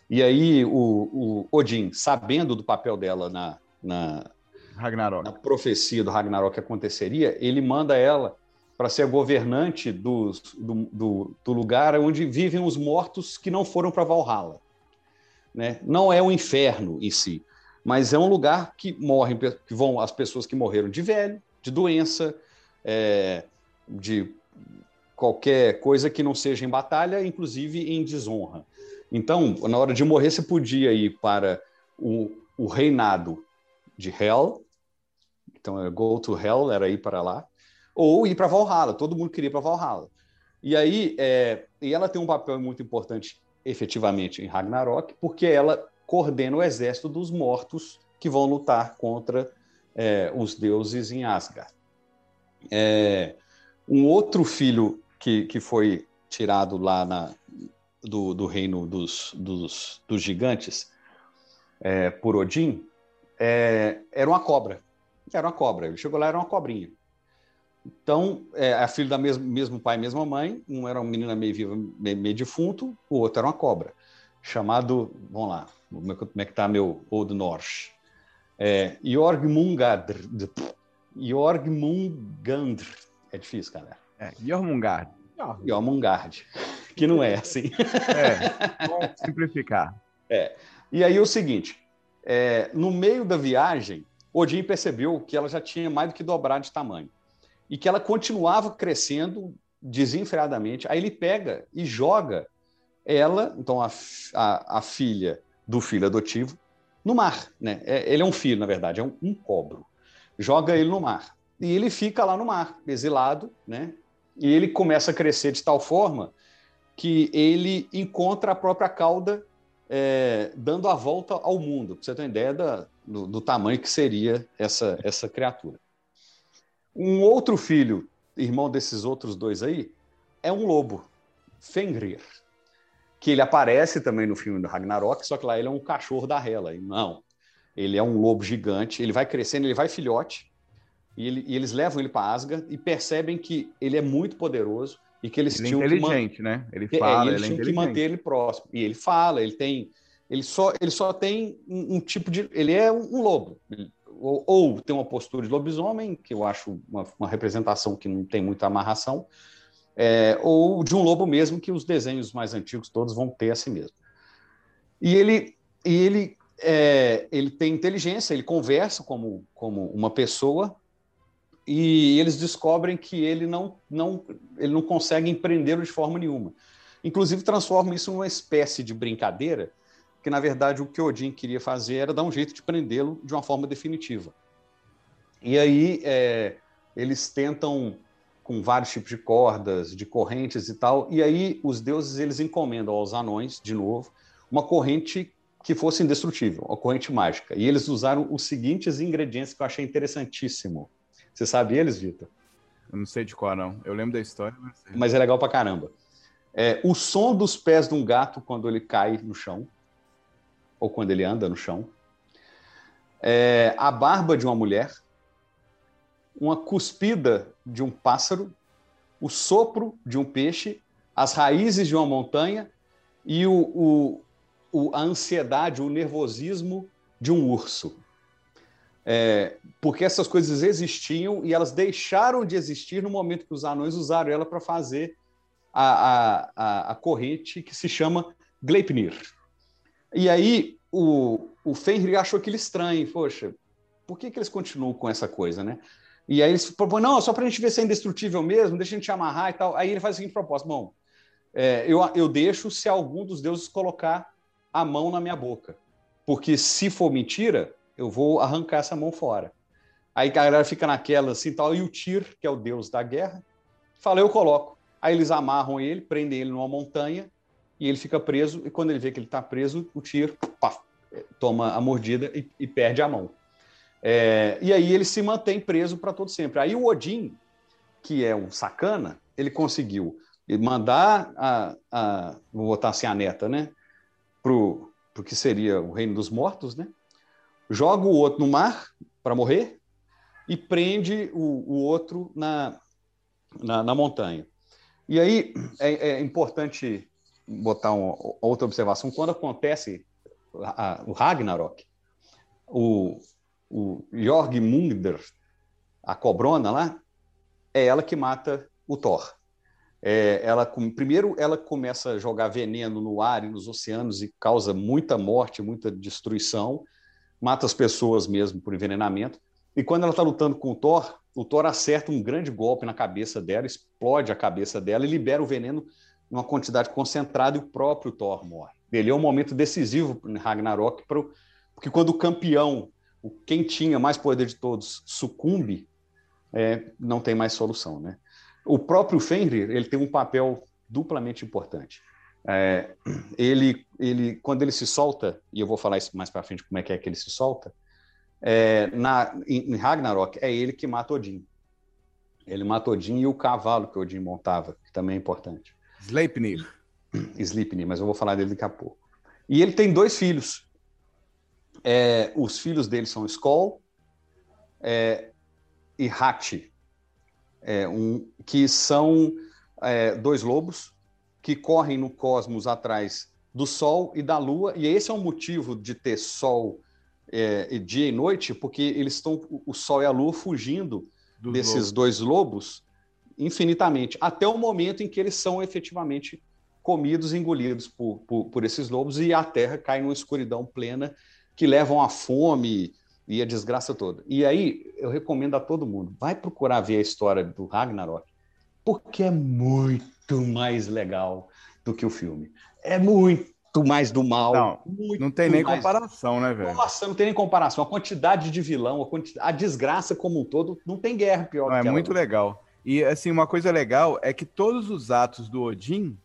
E aí o, o Odin, sabendo do papel dela na, na, Ragnarok. na profecia do Ragnarok que aconteceria, ele manda ela para ser a governante do, do, do, lugar onde vivem os mortos que não foram para Valhalla. Né? Não é o inferno em si, mas é um lugar que morrem, que vão as pessoas que morreram de velho, de doença, é, de qualquer coisa que não seja em batalha, inclusive em desonra. Então, na hora de morrer, você podia ir para o, o reinado de Hell, então é go to Hell, era ir para lá, ou ir para Valhalla, todo mundo queria ir para Valhalla. E aí, é, e ela tem um papel muito importante, efetivamente, em Ragnarok, porque ela coordena o exército dos mortos que vão lutar contra é, os deuses em Asgard. É, um outro filho que, que foi tirado lá na, do, do reino dos, dos, dos gigantes é, por Odin é, era uma cobra. Era uma cobra. Ele chegou lá, era uma cobrinha. Então, é, a filha da mesmo, mesmo pai, mesma mãe. Um era uma menina meio viva, meio, meio defunto, o outro era uma cobra. Chamado, vamos lá, como é que está meu Old Norse? É, Jorgmungandr. Jorgmungandr. É difícil, galera. É, Jormungand. Jormungand que não é assim. É, vamos simplificar. É. E aí o seguinte, é, no meio da viagem, Odin percebeu que ela já tinha mais do que dobrado de tamanho e que ela continuava crescendo desenfreadamente. Aí ele pega e joga ela, então a, a, a filha do filho adotivo, no mar. Né? É, ele é um filho, na verdade, é um, um cobro. Joga ele no mar. E ele fica lá no mar, exilado, né? E ele começa a crescer de tal forma que ele encontra a própria cauda é, dando a volta ao mundo, para você ter uma ideia da, do, do, tamanho que seria essa, essa criatura. Um outro filho, irmão desses outros dois aí, é um lobo, Fenrir, que ele aparece também no filme do Ragnarok, só que lá ele é um cachorro da Hela. Não, ele é um lobo gigante, ele vai crescendo, ele vai filhote, e, ele, e eles levam ele para Asgard e percebem que ele é muito poderoso e que eles ele é tinham é inteligente, que né? Ele é, fala, é, eles tinham é que manter ele próximo. E ele fala, ele tem, ele só, ele só tem um, um tipo de, ele é um, um lobo, ou, ou, tem uma postura de lobisomem, que eu acho uma, uma representação que não tem muita amarração, é, ou de um lobo mesmo, que os desenhos mais antigos todos vão ter assim mesmo. E ele, e ele, é, ele tem inteligência, ele conversa como, como uma pessoa, e eles descobrem que ele não, não, ele não consegue empreendê-lo de forma nenhuma. Inclusive, transformam isso numa espécie de brincadeira, que na verdade o que Odin queria fazer era dar um jeito de prendê-lo de uma forma definitiva. E aí é, eles tentam com vários tipos de cordas, de correntes e tal, e aí os deuses eles encomendam aos anões, de novo, uma corrente que fosse indestrutível, uma corrente mágica. E eles usaram os seguintes ingredientes que eu achei interessantíssimo você sabe eles, Vitor? Eu não sei de qual, não. Eu lembro da história, mas, mas é legal pra caramba. É, o som dos pés de um gato quando ele cai no chão, ou quando ele anda no chão. É, a barba de uma mulher, uma cuspida de um pássaro, o sopro de um peixe, as raízes de uma montanha e o, o, o a ansiedade, o nervosismo de um urso. É, porque essas coisas existiam e elas deixaram de existir no momento que os anões usaram ela para fazer a, a, a, a, corrente que se chama Gleipnir. E aí o, o Fenrir achou aquilo estranho, poxa, por que, que eles continuam com essa coisa, né? E aí eles propõem, não, só para a gente ver se é indestrutível mesmo, deixa a gente amarrar e tal. Aí ele faz a seguinte proposta: bom, é, eu, eu deixo se algum dos deuses colocar a mão na minha boca. Porque se for mentira, eu vou arrancar essa mão fora. Aí a galera fica naquela assim tal, e o Tyr, que é o deus da guerra, fala: eu coloco. Aí eles amarram ele, prendem ele numa montanha, e ele fica preso. E quando ele vê que ele está preso, o Tyr pá, toma a mordida e, e perde a mão. É, e aí ele se mantém preso para todo sempre. Aí o Odin, que é um sacana, ele conseguiu mandar a, a vou botar assim a neta, né, pro, pro que seria o reino dos mortos, né? Joga o outro no mar para morrer e prende o, o outro na, na, na, montanha. E aí é, é importante botar uma, outra observação. Quando acontece a, o Ragnarok, o, o Jorg a cobrona lá, é ela que mata o Thor. É, ela primeiro ela começa a jogar veneno no ar e nos oceanos e causa muita morte, muita destruição, mata as pessoas mesmo por envenenamento. E quando ela está lutando com o Thor, o Thor acerta um grande golpe na cabeça dela, explode a cabeça dela e libera o veneno em uma quantidade concentrada e o próprio Thor morre. Ele é um momento decisivo em Ragnarok, porque quando o campeão o quem tinha mais poder de todos sucumbe, é, não tem mais solução, né? O próprio Fenrir ele tem um papel duplamente importante. É, ele, ele, quando ele se solta, e eu vou falar isso mais para frente como é que é que ele se solta, é, na, em, em Ragnarok é ele que mata Odin. Ele mata Odin e o cavalo que Odin montava, que também é importante. Sleipnir. Sleipnir, mas eu vou falar dele daqui a pouco. E ele tem dois filhos, é, os filhos dele são Skoll é, e Hati, é, um, que são é, dois lobos que correm no cosmos atrás do Sol e da Lua, e esse é o motivo de ter Sol é, dia e noite, porque eles estão, o Sol e a Lua fugindo Dos desses lobos. dois lobos infinitamente, até o momento em que eles são efetivamente comidos, engolidos por, por, por esses lobos, e a Terra cai numa escuridão plena que levam à fome e a desgraça toda. E aí eu recomendo a todo mundo, vai procurar ver a história do Ragnarok, porque é muito mais legal do que o filme. É muito mais do mal. Não, não tem nem mais... comparação, né, velho? Nossa, não tem nem comparação. A quantidade de vilão, a, quantidade... a desgraça como um todo, não tem guerra pior não, É muito legal. E, assim, uma coisa legal é que todos os atos do Odin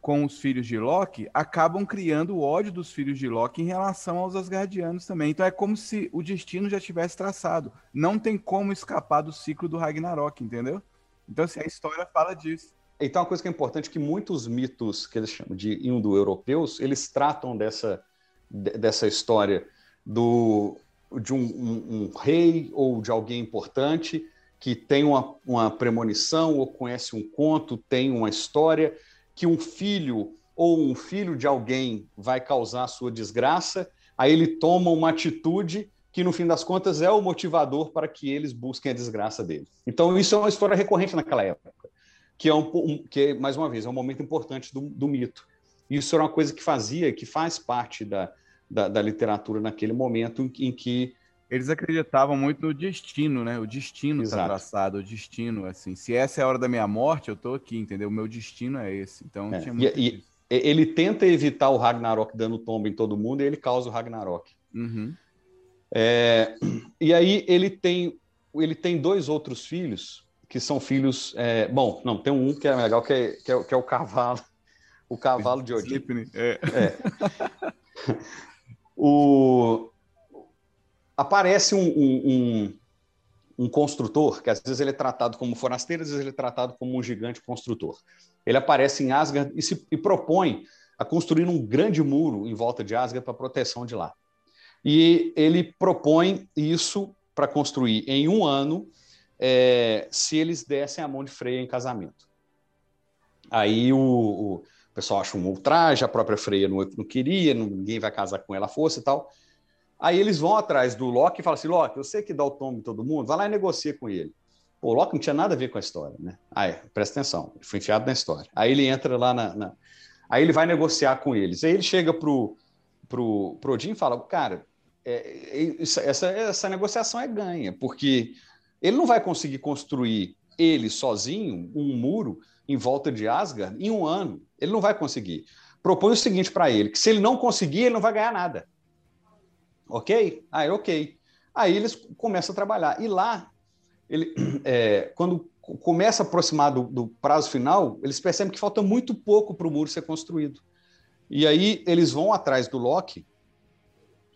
com os filhos de Loki acabam criando o ódio dos filhos de Loki em relação aos Asgardianos também. Então é como se o destino já tivesse traçado. Não tem como escapar do ciclo do Ragnarok, entendeu? Então assim, a história fala disso. Então uma coisa que é importante é que muitos mitos que eles chamam de indo-europeus, eles tratam dessa, dessa história do, de um, um, um rei ou de alguém importante que tem uma, uma premonição ou conhece um conto, tem uma história que um filho ou um filho de alguém vai causar sua desgraça, aí ele toma uma atitude que no fim das contas é o motivador para que eles busquem a desgraça dele. Então isso é uma história recorrente naquela época, que é um, um que mais uma vez é um momento importante do, do, mito. Isso era uma coisa que fazia, que faz parte da, da, da literatura naquele momento em, em que eles acreditavam muito no destino, né? O destino está traçado, o destino, assim. Se essa é a hora da minha morte, eu estou aqui, entendeu? O meu destino é esse. Então, é. tinha muito e, e, ele tenta evitar o Ragnarok dando tomba em todo mundo e ele causa o Ragnarok. Uhum. É, e aí ele tem, ele tem dois outros filhos que são filhos. É, bom, não, tem um que é legal, que é, que é, que é o cavalo. O cavalo de Odin. É. é. o, aparece um, um, um, um, construtor, que às vezes ele é tratado como forasteiro, às vezes ele é tratado como um gigante construtor. Ele aparece em Asgard e, se, e propõe a construir um grande muro em volta de Asgard para proteção de lá. E ele propõe isso para construir em um ano é, se eles dessem a mão de Freia em casamento. Aí o, o pessoal acha um ultraje, a própria Freia não, não queria, ninguém vai casar com ela à força e tal. Aí eles vão atrás do Loki e falam assim: Loki, eu sei que dá o tombo em todo mundo, vai lá e negocia com ele. Pô, o Loki não tinha nada a ver com a história, né? É, presta atenção, ele foi enfiado na história. Aí ele entra lá na. na... Aí ele vai negociar com eles. Aí ele chega pro, pro, pro Odin e fala: Cara, é, é, essa, essa negociação é ganha, porque ele não vai conseguir construir ele sozinho um muro em volta de Asgard em um ano. Ele não vai conseguir. Propõe o seguinte para ele: que se ele não conseguir, ele não vai ganhar nada. Ok? Aí, ok. Aí eles começam a trabalhar. E lá, ele, é, quando começa a aproximar do, do, prazo final, eles percebem que falta muito pouco para o muro ser construído. E aí eles vão atrás do Loki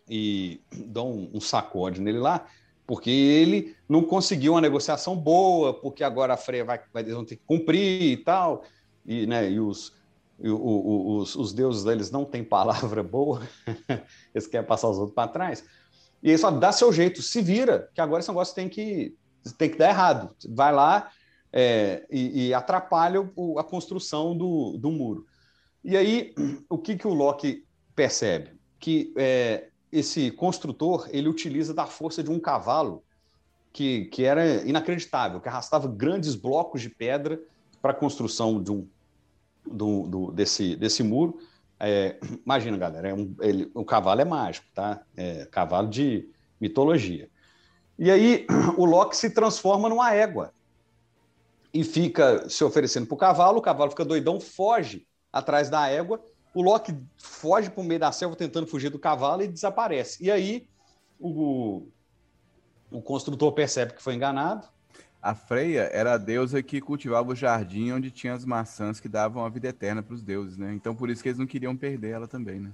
e dão um, um sacode nele lá, porque ele não conseguiu uma negociação boa, porque agora a Freia vai, vai eles vão ter que cumprir e tal, e, né, e os, o, o, os, os deuses deles não têm palavra boa, eles querem passar os outros para trás. E eles falam, dá seu jeito, se vira, que agora esse negócio tem que, tem que dar errado. Vai lá é, e, e, atrapalha o, a construção do, do muro. E aí, o que, que o Loki percebe? Que é, esse construtor ele utiliza da força de um cavalo que, que era inacreditável, que arrastava grandes blocos de pedra para a construção de um, do, do, desse, desse muro. É, imagina, galera, é um, ele, o cavalo é mágico, tá? É cavalo de mitologia. E aí o Loki se transforma numa égua e fica se oferecendo para o cavalo, o cavalo fica doidão, foge atrás da égua o Loki foge para o meio da selva tentando fugir do cavalo e desaparece. E aí o, o construtor percebe que foi enganado. A Freia era a deusa que cultivava o jardim onde tinha as maçãs que davam a vida eterna para os deuses, né? Então por isso que eles não queriam perder ela também, né?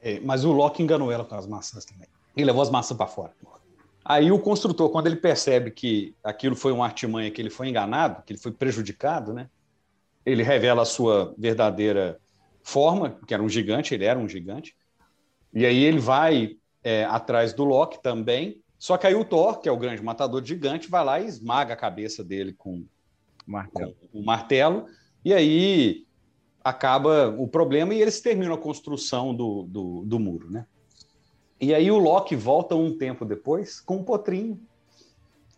É, mas o Loki enganou ela com as maçãs também. Ele levou as maçãs para fora. Aí o construtor, quando ele percebe que aquilo foi uma artimanha, que ele foi enganado, que ele foi prejudicado, né? Ele revela a sua verdadeira forma, que era um gigante, ele era um gigante. E aí ele vai é, atrás do Loki também. Só que aí o Thor, que é o grande matador gigante, vai lá e esmaga a cabeça dele com, martelo. o martelo. E aí acaba o problema e eles terminam a construção do, do, do muro, né? E aí o Loki volta um tempo depois com um potrinho.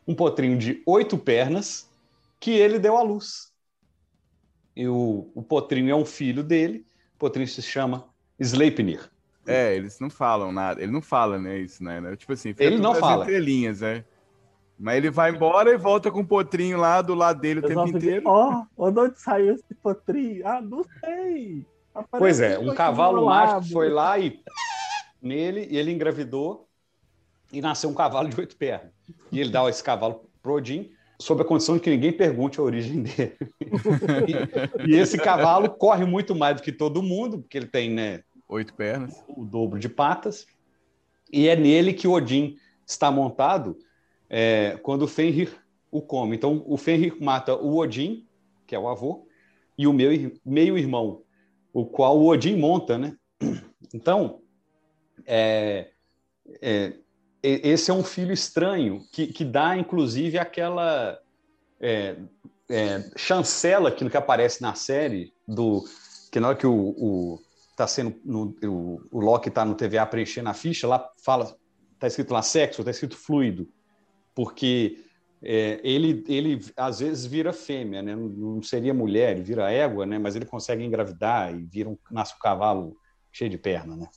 Um potrinho de oito pernas que ele deu à luz. E o, o potrinho é um filho dele Potrinho se chama Sleipnir. É, eles não falam nada. Ele não fala, né? Isso, né? Tipo assim, ele não fala. entrelinhas, é. Mas ele vai embora e volta com o potrinho lá do lado dele o tempo inteiro. Ó, oh, onde saiu esse potrinho? Ah, não sei. Aparece pois é, um cavalo mágico foi lá e nele, e ele engravidou e nasceu um cavalo de oito pernas. E ele dá esse cavalo pro Odin, sob a condição de que ninguém pergunte a origem dele. e, e, esse cavalo corre muito mais do que todo mundo, porque ele tem né, oito pernas, o dobro de patas, e é nele que Odin está montado é, quando o Fenrir o come. Então, o Fenrir mata o Odin, que é o avô, e o meu meio-irmão, o qual o Odin monta, né? Então, é, é, esse é um filho estranho que, que dá, inclusive, aquela é, é, chancela aquilo que aparece na série do que na hora que o, o tá sendo no, o, o Loki está no TVA preenchendo a ficha, lá fala tá escrito lá sexo, tá escrito fluido, porque é, ele ele às vezes vira fêmea, né? Não, não seria mulher, vira égua, né? Mas ele consegue engravidar e vira um, nasce um cavalo cheio de perna, né?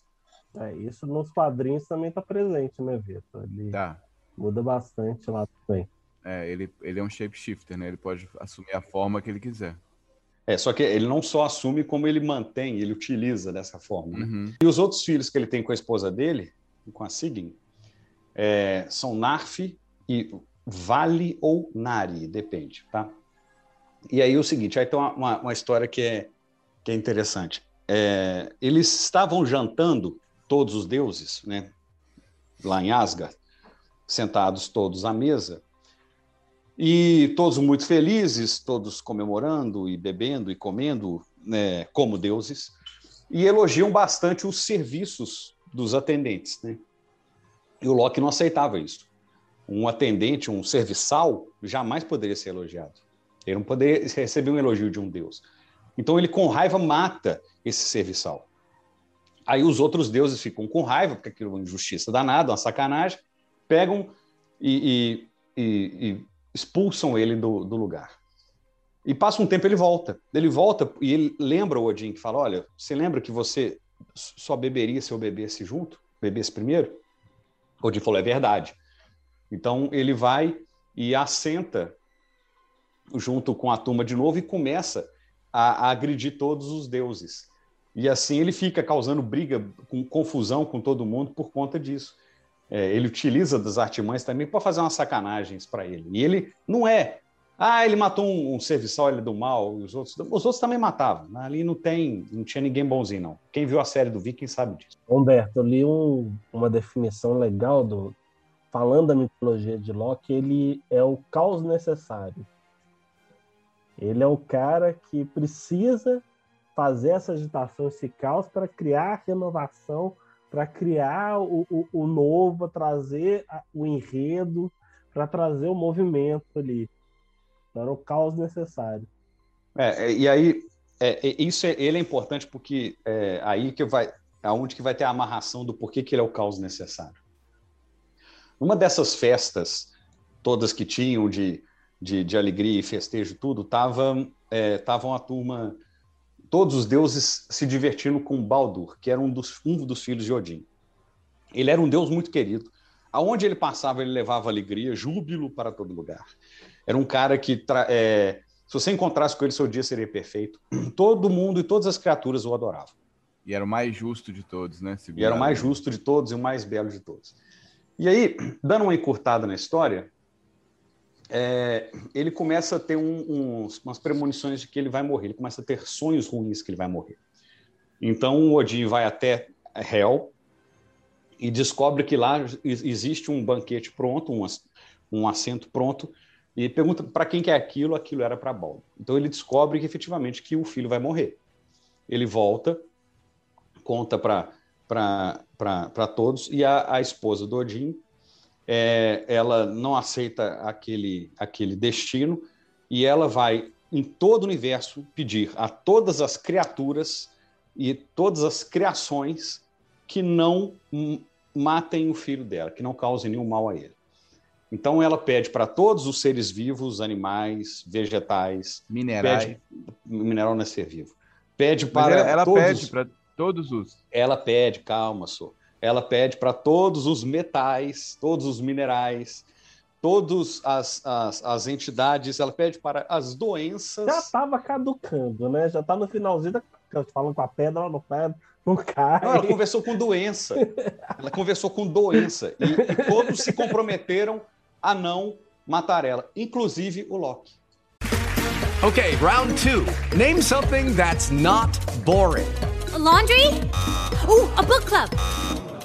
É, isso nos quadrinhos também está presente, né, Vitor? Ele tá. muda bastante lá também. É, ele, ele é um shapeshifter, né? Ele pode assumir a forma que ele quiser. É, só que ele não só assume, como ele mantém, ele utiliza dessa forma. Né? Uhum. E os outros filhos que ele tem com a esposa dele, com a Sigyn, é, são Narf e Vale ou Nari, depende, tá? E aí o seguinte, aí tem uma, uma história que é, que é interessante. É, eles estavam jantando todos os deuses, né, lá em Asgard, sentados todos à mesa, e todos muito felizes, todos comemorando e bebendo e comendo né, como deuses, e elogiam bastante os serviços dos atendentes. Né? E o Loki não aceitava isso. um atendente, um serviçal, jamais poderia ser elogiado. Ele não poderia receber um elogio de um deus. Então ele com raiva mata esse serviçal. Aí os outros deuses ficam com raiva, porque aquilo é uma injustiça danada, uma sacanagem, pegam e, e, e, e expulsam ele do, do, lugar. E passa um tempo ele volta. Ele volta e ele lembra o Odin, que fala: Olha, você lembra que você só beberia se eu bebesse junto? Bebesse primeiro? Odin falou: É verdade. Então ele vai e assenta junto com a turma de novo e começa a, a agredir todos os deuses. E assim ele fica causando briga, com confusão com todo mundo por conta disso. É, ele utiliza das artimanhas também para fazer umas sacanagens para ele. E ele não é. Ah, ele matou um, um serviçal, ele é do mal, os outros, os outros também matavam. Ali não tem, não tinha ninguém bonzinho, não. Quem viu a série do Viking sabe disso. Humberto, eu li um, uma definição legal do, falando da mitologia de Loki, ele é o caos necessário. Ele é o cara que precisa fazer essa agitação, esse caos, para criar renovação, para criar o, o, o novo, trazer o enredo, para trazer o movimento ali. Era o caos necessário. É, é, e aí, é, é, isso é, ele é importante porque é aí que vai, aonde que vai ter a amarração do porquê que ele é o caos necessário. Uma dessas festas, todas que tinham de, de, de alegria e festejo, tudo, estavam é, tava a turma, todos os deuses se divertindo com Baldur, que era um dos, um dos filhos de Odin. Ele era um deus muito querido. Aonde ele passava, ele levava alegria, júbilo para todo lugar. Era um cara que, é, se você encontrasse com ele, seu dia seria perfeito. Todo mundo e todas as criaturas o adoravam. E era o mais justo de todos, né? E era o mais justo de todos e o mais belo de todos. E aí, dando uma encurtada na história, é, ele começa a ter um, umas premonições de que ele vai morrer, ele começa a ter sonhos ruins que ele vai morrer. Então o Odin vai até Hel e descobre que lá existe um banquete pronto, um, um assento pronto, e pergunta para quem que é aquilo, aquilo era para Baldo. Então ele descobre que efetivamente que o filho vai morrer. Ele volta, conta para para todos, e a, a, esposa do Odin, é, ela não aceita aquele, aquele destino, e ela vai, em todo o universo, pedir a todas as criaturas e todas as criações que não matem o filho dela, que não causem nenhum mal a ele. Então ela pede para todos os seres vivos, animais, vegetais, minerais, pede, mineral não é ser vivo. Pede para ela, ela todos, pede para Todos os. Ela pede, calma, só. Ela pede para todos os metais, todos os minerais, todas as, as, as, entidades, ela pede para as doenças. Já estava caducando, né? Já está no finalzinho da. Falando com a pedra, ela não pé, não cai. Não, ela conversou com doença. ela conversou com doença. E, e todos se comprometeram a não matar ela, inclusive o Loki. Ok, round two. Name something that's not boring. A laundry? Ooh, a book club.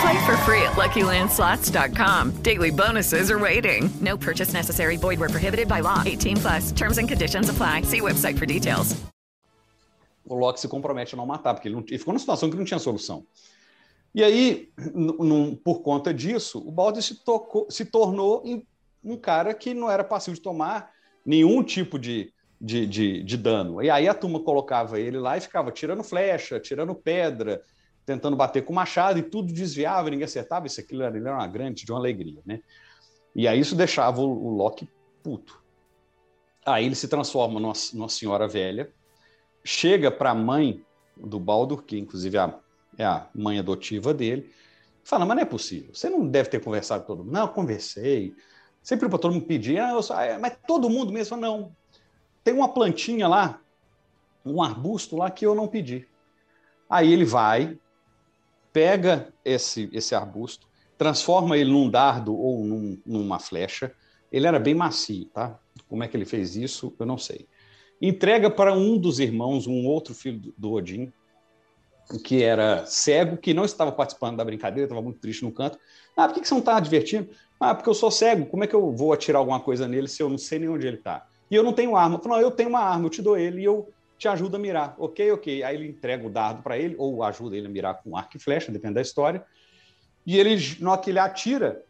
Play for free at LuckyLandSlots.com. Daily bonuses are waiting. No purchase necessary. Void were prohibited by law. 18 plus. Terms and conditions apply. See website for details. O Loki se compromete a não matar, porque ele, não, ele ficou numa situação que não tinha solução. E aí, por conta disso, o Baldur se, se tornou um cara que não era passivo de tomar nenhum tipo de de, de, de dano. E aí a turma colocava ele lá e ficava tirando flecha, tirando pedra, tentando bater com machado e tudo desviava, ninguém acertava. Isso aquilo era, uma grande de uma alegria, né? E aí isso deixava o, o Loki puto. Aí ele se transforma numa, numa senhora velha, chega para a mãe do Baldur, que inclusive é a, é a mãe adotiva dele, fala: Mas não é possível, você não deve ter conversado com todo mundo. Não, eu conversei Sempre para todo mundo pedir, ah, só, ah, mas todo mundo mesmo, não. Tem uma plantinha lá, um arbusto lá que eu não pedi. Aí ele vai, pega esse, esse arbusto, transforma ele num dardo ou num, numa flecha. Ele era bem macio, tá? Como é que ele fez isso, eu não sei. Entrega para um dos irmãos, um outro filho do Odin, que era cego, que não estava participando da brincadeira, estava muito triste no canto. Ah, por que, que você não está divertindo? Ah, porque eu sou cego, como é que eu vou atirar alguma coisa nele se eu não sei nem onde ele está? E eu não tenho arma. Falou, não, eu tenho uma arma, eu te dou ele e eu te ajudo a mirar. Ok, ok. Aí ele entrega o dardo para ele, ou ajuda ele a mirar com arco e flecha, depende da história. E ele, hora que ele atira,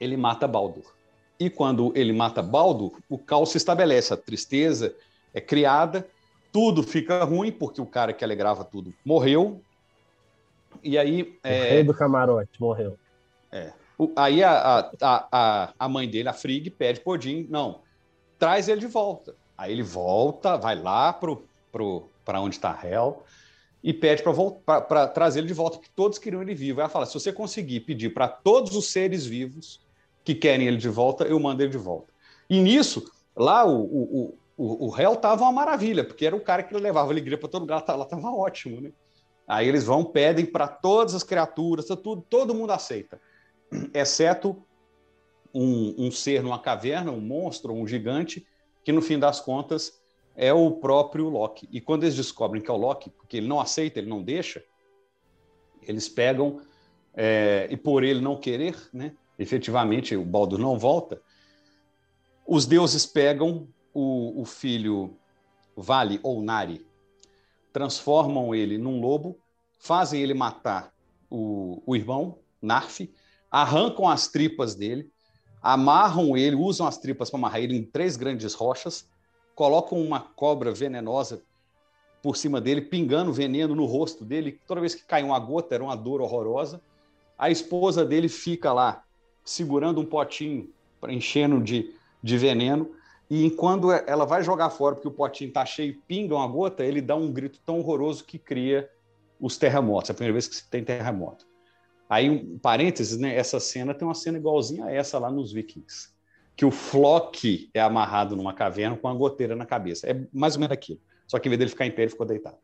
ele mata Baldur. E quando ele mata Baldur, o caos se estabelece, a tristeza é criada, tudo fica ruim, porque o cara que alegrava tudo morreu. E aí. O é... rei do camarote morreu. É. Aí a, a, a, a mãe dele, a Frigg, pede pro Odin, não, traz ele de volta. Aí ele volta, vai lá pro, pro, para onde está Hel e pede para trazer ele de volta, porque todos queriam ele vivo. Aí ela fala: se você conseguir pedir para todos os seres vivos que querem ele de volta, eu mando ele de volta. E nisso, lá o, o, o, o Hel estava uma maravilha, porque era o cara que levava alegria para todo lugar, lá estava ótimo, né? Aí eles vão, pedem para todas as criaturas, tudo, todo mundo aceita exceto um, um ser numa caverna, um monstro, um gigante, que no fim das contas é o próprio Loki. E quando eles descobrem que é o Loki, porque ele não aceita, ele não deixa, eles pegam, é, e por ele não querer, né, efetivamente o Baldur não volta, os deuses pegam o, o filho Vale ou Nari, transformam ele num lobo, fazem ele matar o, o irmão, Narf, arrancam as tripas dele, amarram ele, usam as tripas para amarrar ele em três grandes rochas, colocam uma cobra venenosa por cima dele, pingando veneno no rosto dele. Toda vez que cai uma gota, era uma dor horrorosa. A esposa dele fica lá, segurando um potinho, enchendo de, de veneno. E quando ela vai jogar fora, porque o potinho está cheio e pinga uma gota, ele dá um grito tão horroroso que cria os terremotos. É a primeira vez que se tem terremoto. Aí, um parênteses, né? Essa cena tem uma cena igualzinha a essa lá nos Vikings. Que o Flock é amarrado numa caverna com uma goteira na cabeça. É mais ou menos aquilo. Só que em vez dele ficar em pé, ele ficou deitado.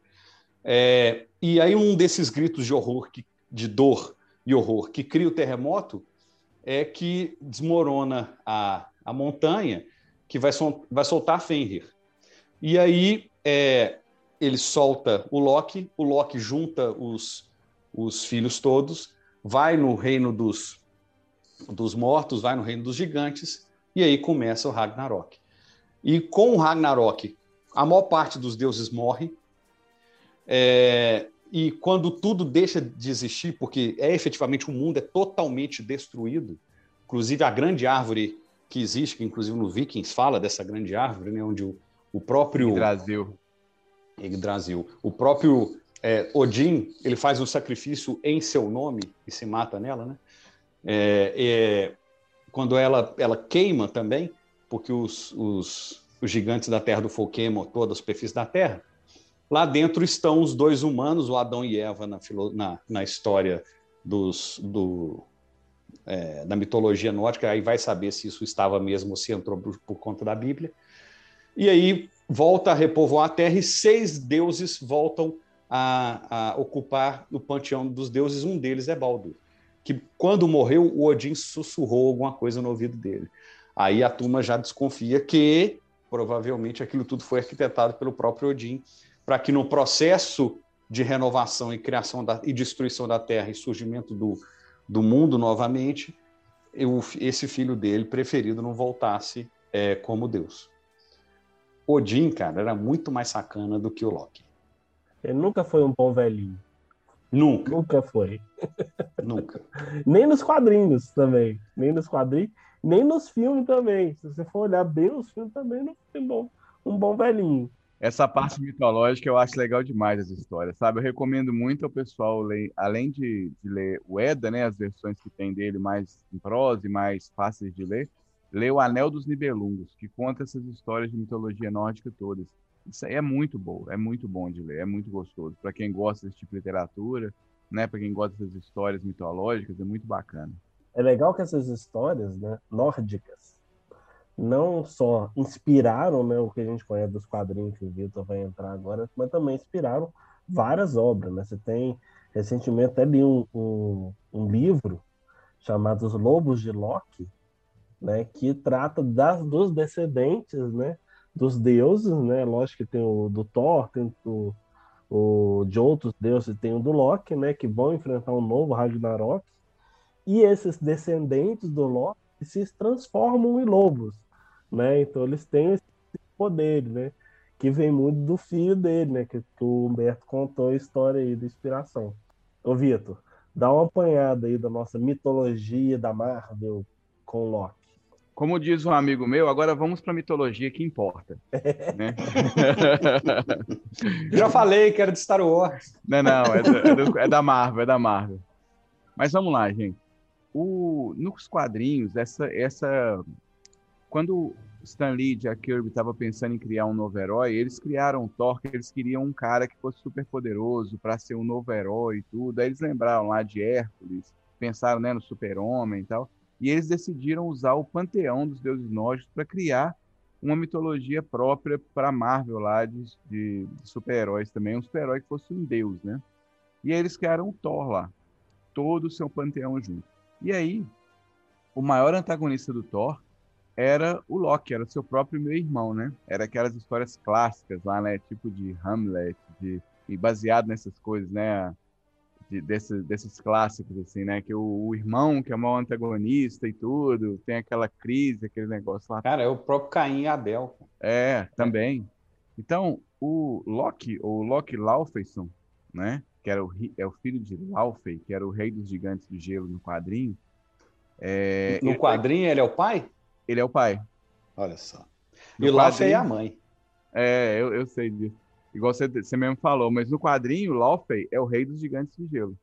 É, e aí, um desses gritos de horror, que, de dor e horror que cria o terremoto é que desmorona a, a montanha que vai, sol, vai soltar Fenrir. E aí é, ele solta o Loki, o Loki junta os, os filhos todos vai no reino dos, dos mortos, vai no reino dos gigantes, e aí começa o Ragnarok. E com o Ragnarok, a maior parte dos deuses morre, é, e quando tudo deixa de existir, porque é efetivamente o mundo é totalmente destruído, inclusive a grande árvore que existe, que inclusive no Vikings fala dessa grande árvore, né, onde o, o próprio Brasil, Brasil, o próprio é, Odin ele faz um sacrifício em seu nome e se mata nela, né? É, é, quando ela, ela queima também, porque os, os, os gigantes da Terra do Fogo queimam toda a superfície da Terra, lá dentro estão os dois humanos, o Adão e Eva, na, na, na história dos, do, é, da mitologia nórdica, aí vai saber se isso estava mesmo ou se entrou por, por conta da Bíblia. E aí volta a repovoar a Terra e seis deuses voltam a, a ocupar o panteão dos deuses, um deles é Baldur. Que quando morreu, o Odin sussurrou alguma coisa no ouvido dele. Aí a turma já desconfia que provavelmente aquilo tudo foi arquitetado pelo próprio Odin, para que no processo de renovação e criação da, e destruição da Terra e surgimento do, do mundo novamente, eu, esse filho dele, preferido, não voltasse é, como Deus. Odin, cara, era muito mais sacana do que o Loki. Ele nunca foi um bom velhinho. Nunca. Nunca foi. Nunca. nem nos quadrinhos também. Nem nos quadrinhos, nem nos filmes também. Se você for olhar bem os filmes também, não foi bom, um bom velhinho. Essa parte mitológica eu acho legal demais as histórias, sabe? Eu recomendo muito ao pessoal ler, além de, de ler o Eda, né, as versões que tem dele mais em prosa e mais fáceis de ler, ler o Anel dos Nibelungos, que conta essas histórias de mitologia nórdica todas. Isso aí é muito bom, é muito bom de ler, é muito gostoso. Para quem gosta desse tipo de literatura, né, para quem gosta dessas histórias mitológicas, é muito bacana. é legal que essas histórias né, nórdicas não só inspiraram né, o que a gente conhece dos quadrinhos que o Vitor vai entrar agora, mas também inspiraram várias obras. Né? Você tem, recentemente, até li um, um, um livro chamado Os Lobos de Loki, né, que trata das, dos descendentes né, dos deuses, né? Lógico que tem o do Thor, tem o, o de outros deuses, tem o do Loki, né? Que vão enfrentar um novo Ragnarok. E esses descendentes do Loki se transformam em lobos, né? Então eles têm esse poder, né? Que vem muito do filho dele, né? Que, que o Humberto contou a história aí da inspiração. Ô, Vitor, dá uma apanhada aí da nossa mitologia da Marvel com Loki. Como diz um amigo meu, agora vamos para a mitologia que importa. né? Já falei que era de Star Wars. Não, não, é, do, é, é, da Marvel, é da Marvel. Mas vamos lá, gente. O, nos quadrinhos, essa, essa, quando Stan Lee e Jack Kirby estavam pensando em criar um novo herói, eles criaram o Thor, que eles queriam um cara que fosse super poderoso para ser um novo herói e tudo. Aí eles lembraram lá de Hércules, pensaram né, no super-homem e tal e eles decidiram usar o panteão dos deuses nórdicos para criar uma mitologia própria para Marvel lá de, de, super-heróis também, um super-herói que fosse um deus, né? E aí eles criaram o Thor lá, todo o seu panteão junto. E aí, o maior antagonista do Thor era o Loki, era seu próprio meu irmão, né? Era aquelas histórias clássicas lá, né? Tipo de Hamlet, de, e baseado nessas coisas, né? De, desse, desses clássicos, assim, né? Que o, o, irmão, que é o maior antagonista e tudo, tem aquela crise, aquele negócio lá. Cara, é o próprio Caim e Abel. É, também. Então, o Loki, ou Loki Laufeyson, né? Que era o, é o filho de Laufey, que era o rei dos gigantes do gelo no quadrinho. É, no ele quadrinho ele é o pai? Ele é o pai. Olha só. No e o Laufey é a mãe. É, eu, eu sei disso. Igual você, você mesmo falou, mas no quadrinho, Laufey é o rei dos gigantes de gelo.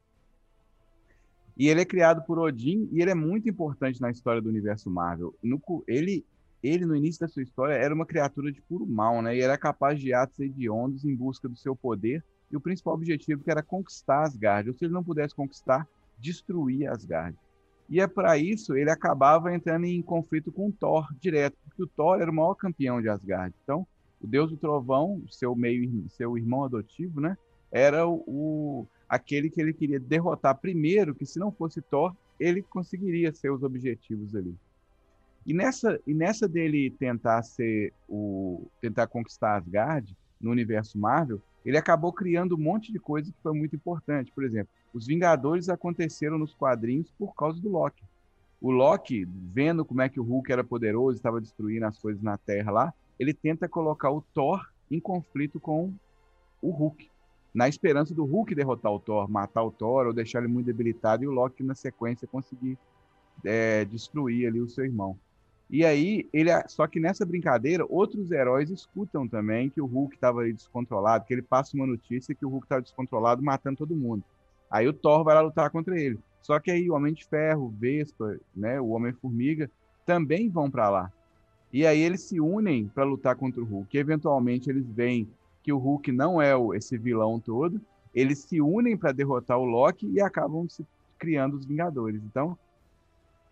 E ele é criado por Odin e ele é muito importante na história do universo Marvel. No, ele, ele, no início da sua história, era uma criatura de puro mal, né? E era capaz de atos hediondos em busca do seu poder. E o principal objetivo que era conquistar Asgard. Ou se ele não pudesse conquistar, destruir Asgard. E é para isso ele acabava entrando em conflito com Thor direto, porque o Thor era o maior campeão de Asgard. Então, o deus do trovão, seu meio seu irmão adotivo, né? Era o, aquele que ele queria derrotar primeiro, que se não fosse Thor, ele conseguiria seus objetivos ali. E nessa e nessa dele tentar ser o tentar conquistar Asgard no universo Marvel, ele acabou criando um monte de coisa que foi muito importante. Por exemplo, os Vingadores aconteceram nos quadrinhos por causa do Loki. O Loki, vendo como é que o Hulk era poderoso, estava destruindo as coisas na Terra lá, ele tenta colocar o Thor em conflito com o Hulk, na esperança do Hulk derrotar o Thor, matar o Thor ou deixar ele muito debilitado e o Loki na sequência conseguir é, destruir ali o seu irmão. E aí, ele, só que nessa brincadeira, outros heróis escutam também que o Hulk estava ali descontrolado, que ele passa uma notícia que o Hulk estava descontrolado, matando todo mundo. Aí o Thor vai lá lutar contra ele. Só que aí o Homem de Ferro, o Vespa, né, o Homem-Formiga também vão para lá. E aí eles se unem para lutar contra o Hulk. E, eventualmente eles veem que o Hulk não é esse vilão todo. Eles se unem para derrotar o Loki e acabam se criando os Vingadores. Então,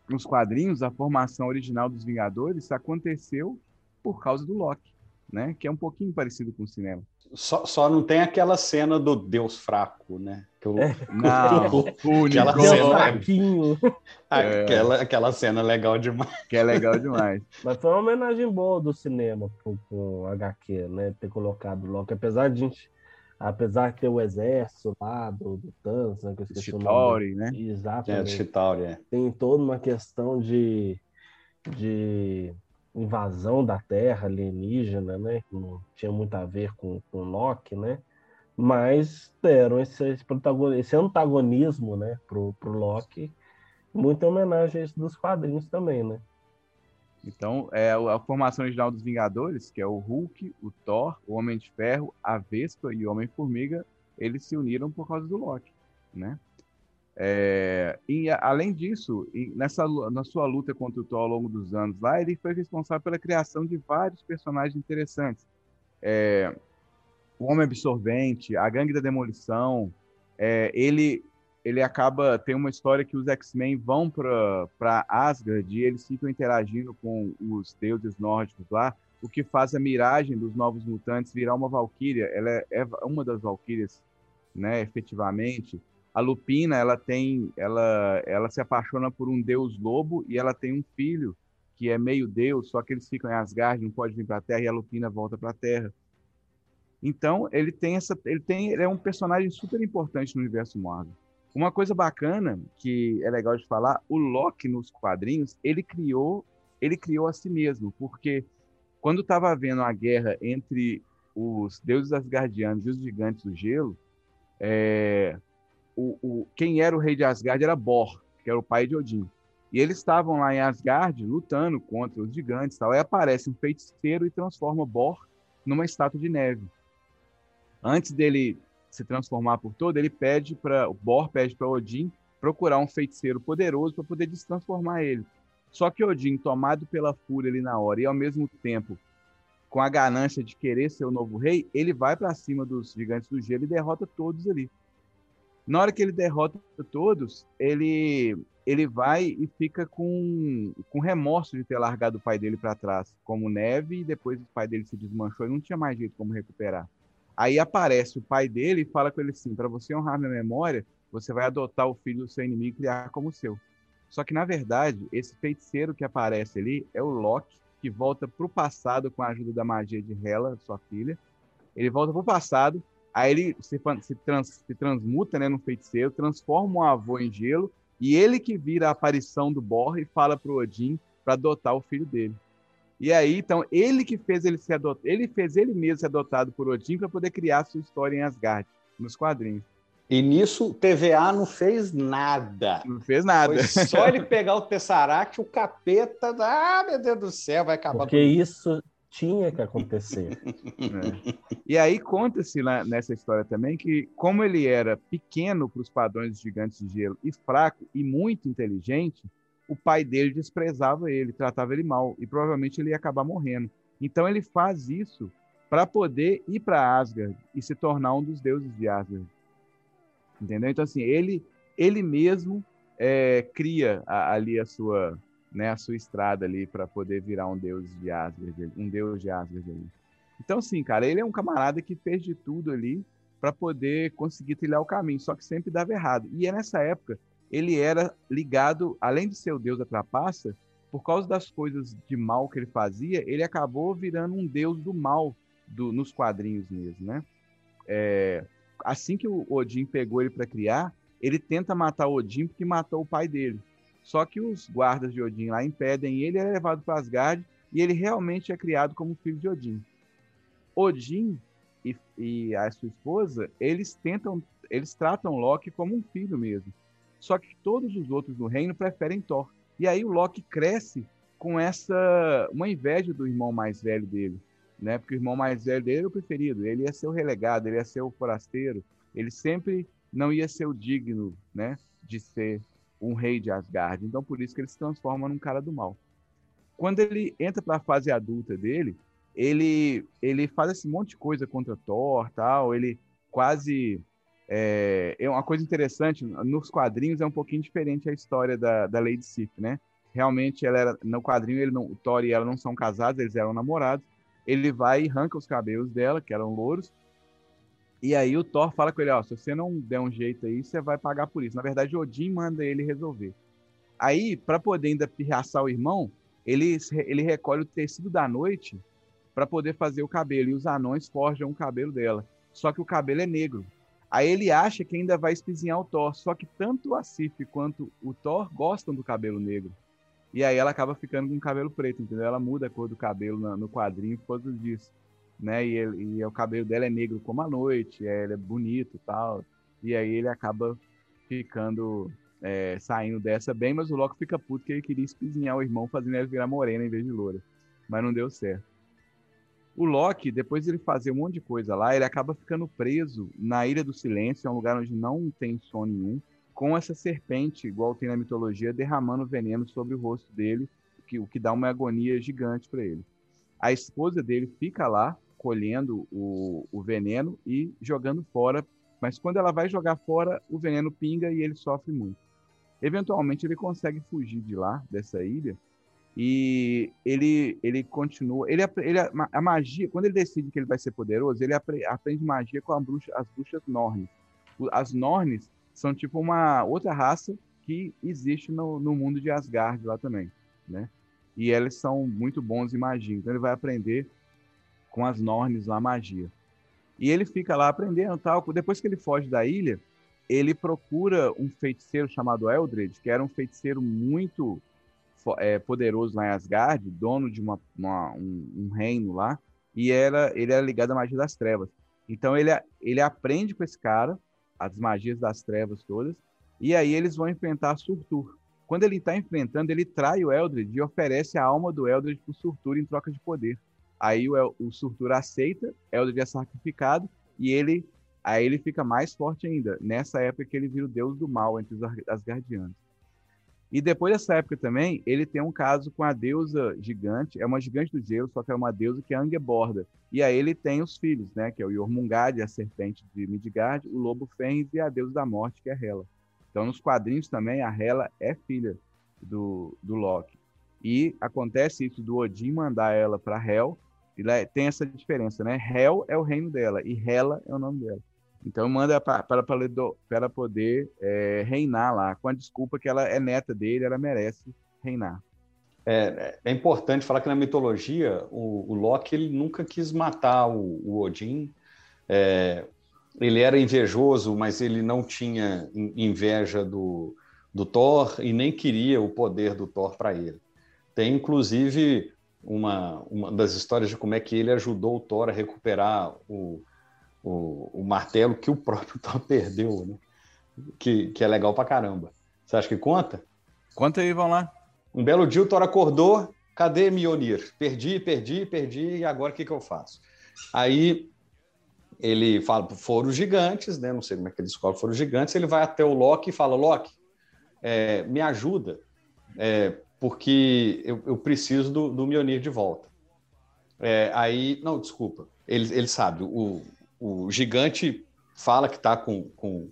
nos quadrinhos, a formação original dos Vingadores aconteceu por causa do Loki, né? Que é um pouquinho parecido com o cinema. Só, só não tem aquela cena do Deus fraco, né? Que eu, é. Não, o aquela Deus cena, fraquinho. É. Aquela, aquela cena legal demais. Que é legal demais. Mas foi uma homenagem boa do cinema pro, pro HQ, né? Ter colocado o Loki. Apesar de gente apesar de ter o exército lá do, do Thanos, né, que eu esqueci Chitauri, o nome. né? Exatamente. É, Chitauri, é. Tem toda uma questão de, de invasão da Terra alienígena, né? Não tinha muito a ver com, com Loki, né? Mas deram esse, esse, esse antagonismo, né, pro, pro Loki, muita homenagem a isso dos quadrinhos também, né? Então, é a formação original dos Vingadores, que é o Hulk, o Thor, o Homem de Ferro, a Vespa e o Homem-Formiga, eles se uniram por causa do Loki, né? É, e além disso, nessa na sua luta contra o Thor ao longo dos anos lá, ele foi responsável pela criação de vários personagens interessantes. É, o Homem Absorvente, a Gangue da Demolição, é, ele ele acaba tem uma história que os X-Men vão para Asgard e eles ficam interagindo com os deuses nórdicos lá, o que faz a miragem dos novos mutantes virar uma valquíria. Ela é, é uma das valquírias, né, efetivamente. A Lupina, ela tem, ela, ela se apaixona por um deus lobo e ela tem um filho que é meio deus, só que eles ficam em Asgard, não pode vir para a Terra e a Lupina volta para a Terra. Então, ele tem essa, ele tem, ele é um personagem super importante no universo Marvel. Uma coisa bacana que é legal de falar, o Loki nos quadrinhos, ele criou, ele criou a si mesmo, porque quando estava havendo a guerra entre os deuses asgardianos e os gigantes do gelo, é, o, o, quem era o rei de Asgard era Bor, que era o pai de Odin. E eles estavam lá em Asgard lutando contra os gigantes, tal. Aí aparece um feiticeiro e transforma Bor numa estátua de neve antes dele se transformar por todo, ele pede para Bor pede para Odin procurar um feiticeiro poderoso para poder destransformar ele. Só que Odin, tomado pela fúria ali na hora e ao mesmo tempo com a ganância de querer ser o novo rei, ele vai para cima dos gigantes do gelo e derrota todos ali. Na hora que ele derrota todos, ele ele vai e fica com, com remorso de ter largado o pai dele para trás, como neve, e depois o pai dele se desmanchou e não tinha mais jeito como recuperar. Aí aparece o pai dele e fala com ele assim: para você honrar minha memória, você vai adotar o filho do seu inimigo e criar como seu. Só que, na verdade, esse feiticeiro que aparece ali é o Loki, que volta para o passado com a ajuda da magia de Hela, sua filha. Ele volta para o passado, aí ele se, se, trans, se transmuta né, no feiticeiro, transforma o avô em gelo, e ele que vira a aparição do Bor e fala para o Odin para adotar o filho dele. E aí, então, ele que fez ele ser adotado, ele fez ele mesmo ser adotado por Odin para poder criar sua história em Asgard, nos quadrinhos. E nisso, TVA não fez nada. Não fez nada. Foi só ele pegar o Tesseract, o capeta, ah, meu Deus do céu, vai acabar Porque isso tinha que acontecer. é. E aí conta-se nessa história também que, como ele era pequeno para os padrões gigantes de gelo e fraco e muito inteligente, o pai dele desprezava ele, tratava ele mal e provavelmente ele ia acabar morrendo. Então ele faz isso para poder ir para Asgard e se tornar um dos deuses de Asgard. Entendeu? Então assim, ele ele mesmo é, cria a, ali a sua né, a sua estrada ali para poder virar um deus de Asgard, um deus de Asgard ali. Então sim, cara, ele é um camarada que fez de tudo ali para poder conseguir trilhar o caminho, só que sempre dava errado. E é nessa época ele era ligado, além de ser o deus da trapaça, por causa das coisas de mal que ele fazia, ele acabou virando um deus do mal do, nos quadrinhos mesmo, né? É, assim que o Odin pegou ele para criar, ele tenta matar o Odin porque matou o pai dele. Só que os guardas de Odin lá impedem ele, ele é levado para Asgard e ele realmente é criado como filho de Odin. Odin e, e a sua esposa, eles tentam, eles tratam Loki como um filho mesmo. Só que todos os outros do reino preferem Thor. E aí o Loki cresce com essa uma inveja do irmão mais velho dele, né? Porque o irmão mais velho dele era o preferido, ele ia ser o relegado, ele ia ser o forasteiro, ele sempre não ia ser o digno, né, de ser um rei de Asgard. Então por isso que ele se transforma num cara do mal. Quando ele entra para a fase adulta dele, ele ele faz esse monte de coisa contra Thor, tal, ele quase é, é uma coisa interessante, nos quadrinhos é um pouquinho diferente a história da, da Lady Sif, né? Realmente, ela era, no quadrinho, ele não, o Thor e ela não são casados, eles eram namorados. Ele vai e arranca os cabelos dela, que eram louros, e aí o Thor fala com ele, ó, se você não der um jeito aí, você vai pagar por isso. Na verdade, Odin manda ele resolver. Aí, para poder ainda pirraçar o irmão, ele, ele recolhe o tecido da noite para poder fazer o cabelo, e os anões forjam o cabelo dela. Só que o cabelo é negro. Aí ele acha que ainda vai espizinhar o Thor, só que tanto a Sif quanto o Thor gostam do cabelo negro. E aí ela acaba ficando com o cabelo preto, entendeu? Ela muda a cor do cabelo no, quadrinho por causa disso. Né? E, ele, e, o cabelo dela é negro como a noite, é, ele é bonito tal. E aí ele acaba ficando, é, saindo dessa bem, mas o Loki fica puto que ele queria espizinhar o irmão, fazendo ele virar morena em vez de loura. Mas não deu certo. O Loki, depois de ele fazer um monte de coisa lá, ele acaba ficando preso na Ilha do Silêncio, é um lugar onde não tem som nenhum, com essa serpente, igual tem na mitologia, derramando veneno sobre o rosto dele, que, o que dá uma agonia gigante para ele. A esposa dele fica lá, colhendo o, o veneno e jogando fora, mas quando ela vai jogar fora, o veneno pinga e ele sofre muito. Eventualmente ele consegue fugir de lá, dessa ilha, e ele ele continua, ele, ele a magia, quando ele decide que ele vai ser poderoso, ele aprende magia com bruxa, as bruxas Nornes. As Nornes são tipo uma outra raça que existe no, no mundo de Asgard lá também, né? E eles são muito bons em magia, então ele vai aprender com as Nornes lá magia. E ele fica lá aprendendo tal. Depois que ele foge da ilha, ele procura um feiticeiro chamado Eldred, que era um feiticeiro muito é, poderoso lá em Asgard, dono de uma, uma um, um, reino lá, e era, ele era ligado à magia das trevas. Então ele, ele aprende com esse cara as magias das trevas todas, e aí eles vão enfrentar Surtur. Quando ele está enfrentando, ele trai o Eldred e oferece a alma do Eldred para Surtur em troca de poder. Aí o, o Surtur aceita, Eldred é sacrificado e ele aí ele fica mais forte ainda. Nessa época que ele vira o deus do mal entre os Asgardianos. E depois dessa época também, ele tem um caso com a deusa gigante, é uma gigante do gelo, só que é uma deusa que é Angeborda. E aí ele tem os filhos, né, que é o Jormungand, a serpente de Midgard, o lobo Fenris e a deusa da morte, que é Hela. Então, nos quadrinhos também, a Hela é filha do, do Loki. E acontece isso do Odin mandar ela para Hel, tem essa diferença, né? Hel é o reino dela e Hela é o nome dela. Então manda para para poder é, reinar lá, com a desculpa que ela é neta dele, ela merece reinar. É, é importante falar que na mitologia o, o Loki ele nunca quis matar o, o Odin. É, ele era invejoso, mas ele não tinha inveja do, do Thor e nem queria o poder do Thor para ele. Tem inclusive uma, uma das histórias de como é que ele ajudou o Thor a recuperar o, o, o martelo que o próprio Thor perdeu, né? que, que é legal pra caramba. Você acha que conta? Conta aí, vamos lá. Um belo dia o Thor acordou, cadê Mionir? Perdi, perdi, perdi, e agora o que, que eu faço? Aí ele fala, foram os gigantes, né? Não sei como é que ele descobre, foram os gigantes. Ele vai até o Loki e fala: Loki, é, me ajuda, é, porque eu, eu, preciso do, do Mionir de volta. É, aí, não, desculpa, ele, ele sabe, o, o gigante fala que está com, com,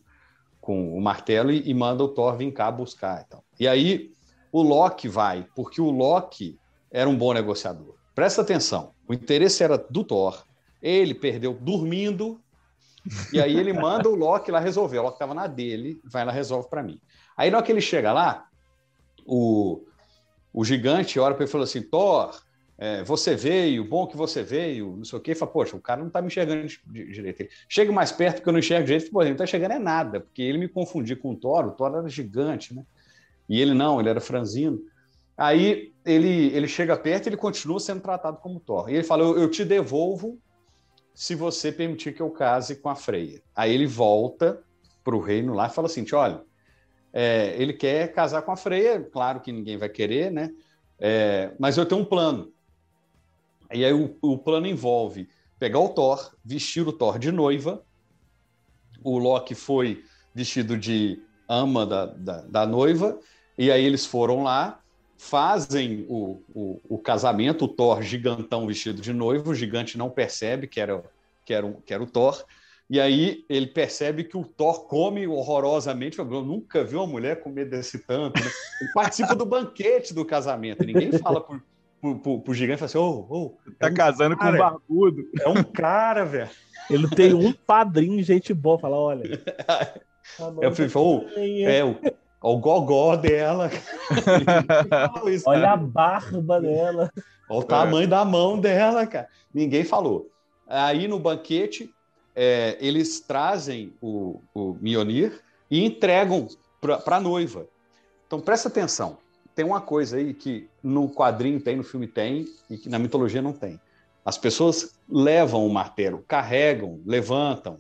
com o martelo e, e, manda o Thor vir cá buscar. E, tal. e aí o Loki vai, porque o Loki era um bom negociador. Presta atenção, o interesse era do Thor, ele perdeu dormindo, e aí ele manda o Loki lá resolver. O Loki estava na dele, vai lá resolve para mim. Aí na hora que ele chega lá, o, o gigante olha para ele e fala assim: Thor, é, você veio, bom que você veio, não sei o quê. Fala, poxa, o cara não está me enxergando direito. Chega mais perto porque eu não enxergo direito. Ele não está chegando é nada, porque ele me confundiu com o Thor, o Thor era gigante, né? E ele não, ele era franzino. Aí ele, ele chega perto e ele continua sendo tratado como Thor. E ele fala: eu, eu te devolvo se você permitir que eu case com a Freia. Aí ele volta para o reino lá e fala assim: olha, é, ele quer casar com a Freia, claro que ninguém vai querer, né? É, mas eu tenho um plano. E aí o, o, plano envolve pegar o Thor, vestir o Thor de noiva. O Loki foi vestido de ama da, da, da noiva, e aí eles foram lá, fazem o, o, o, casamento, o Thor gigantão vestido de noivo, o gigante não percebe que era, que era, que era o Thor, e aí ele percebe que o Thor come horrorosamente. Eu nunca vi uma mulher comer desse tanto. Né? Ele participa do banquete do casamento. Ninguém fala pro, pro, pro, pro gigante fala assim: ô, oh, oh, tá é casando um com um barbudo. É um cara, velho. Ele tem um padrinho, gente boa. Fala: olha. Eu falei, oh, é o, o gogó dela. isso, olha cara. a barba dela. Olha o tamanho é. da mão dela, cara. Ninguém falou. Aí no banquete, é, eles trazem o, o Mionir e entregam para a noiva. Então presta atenção. Tem uma coisa aí que no quadrinho tem, no filme tem, e que na mitologia não tem. As pessoas levam o martelo, carregam, levantam.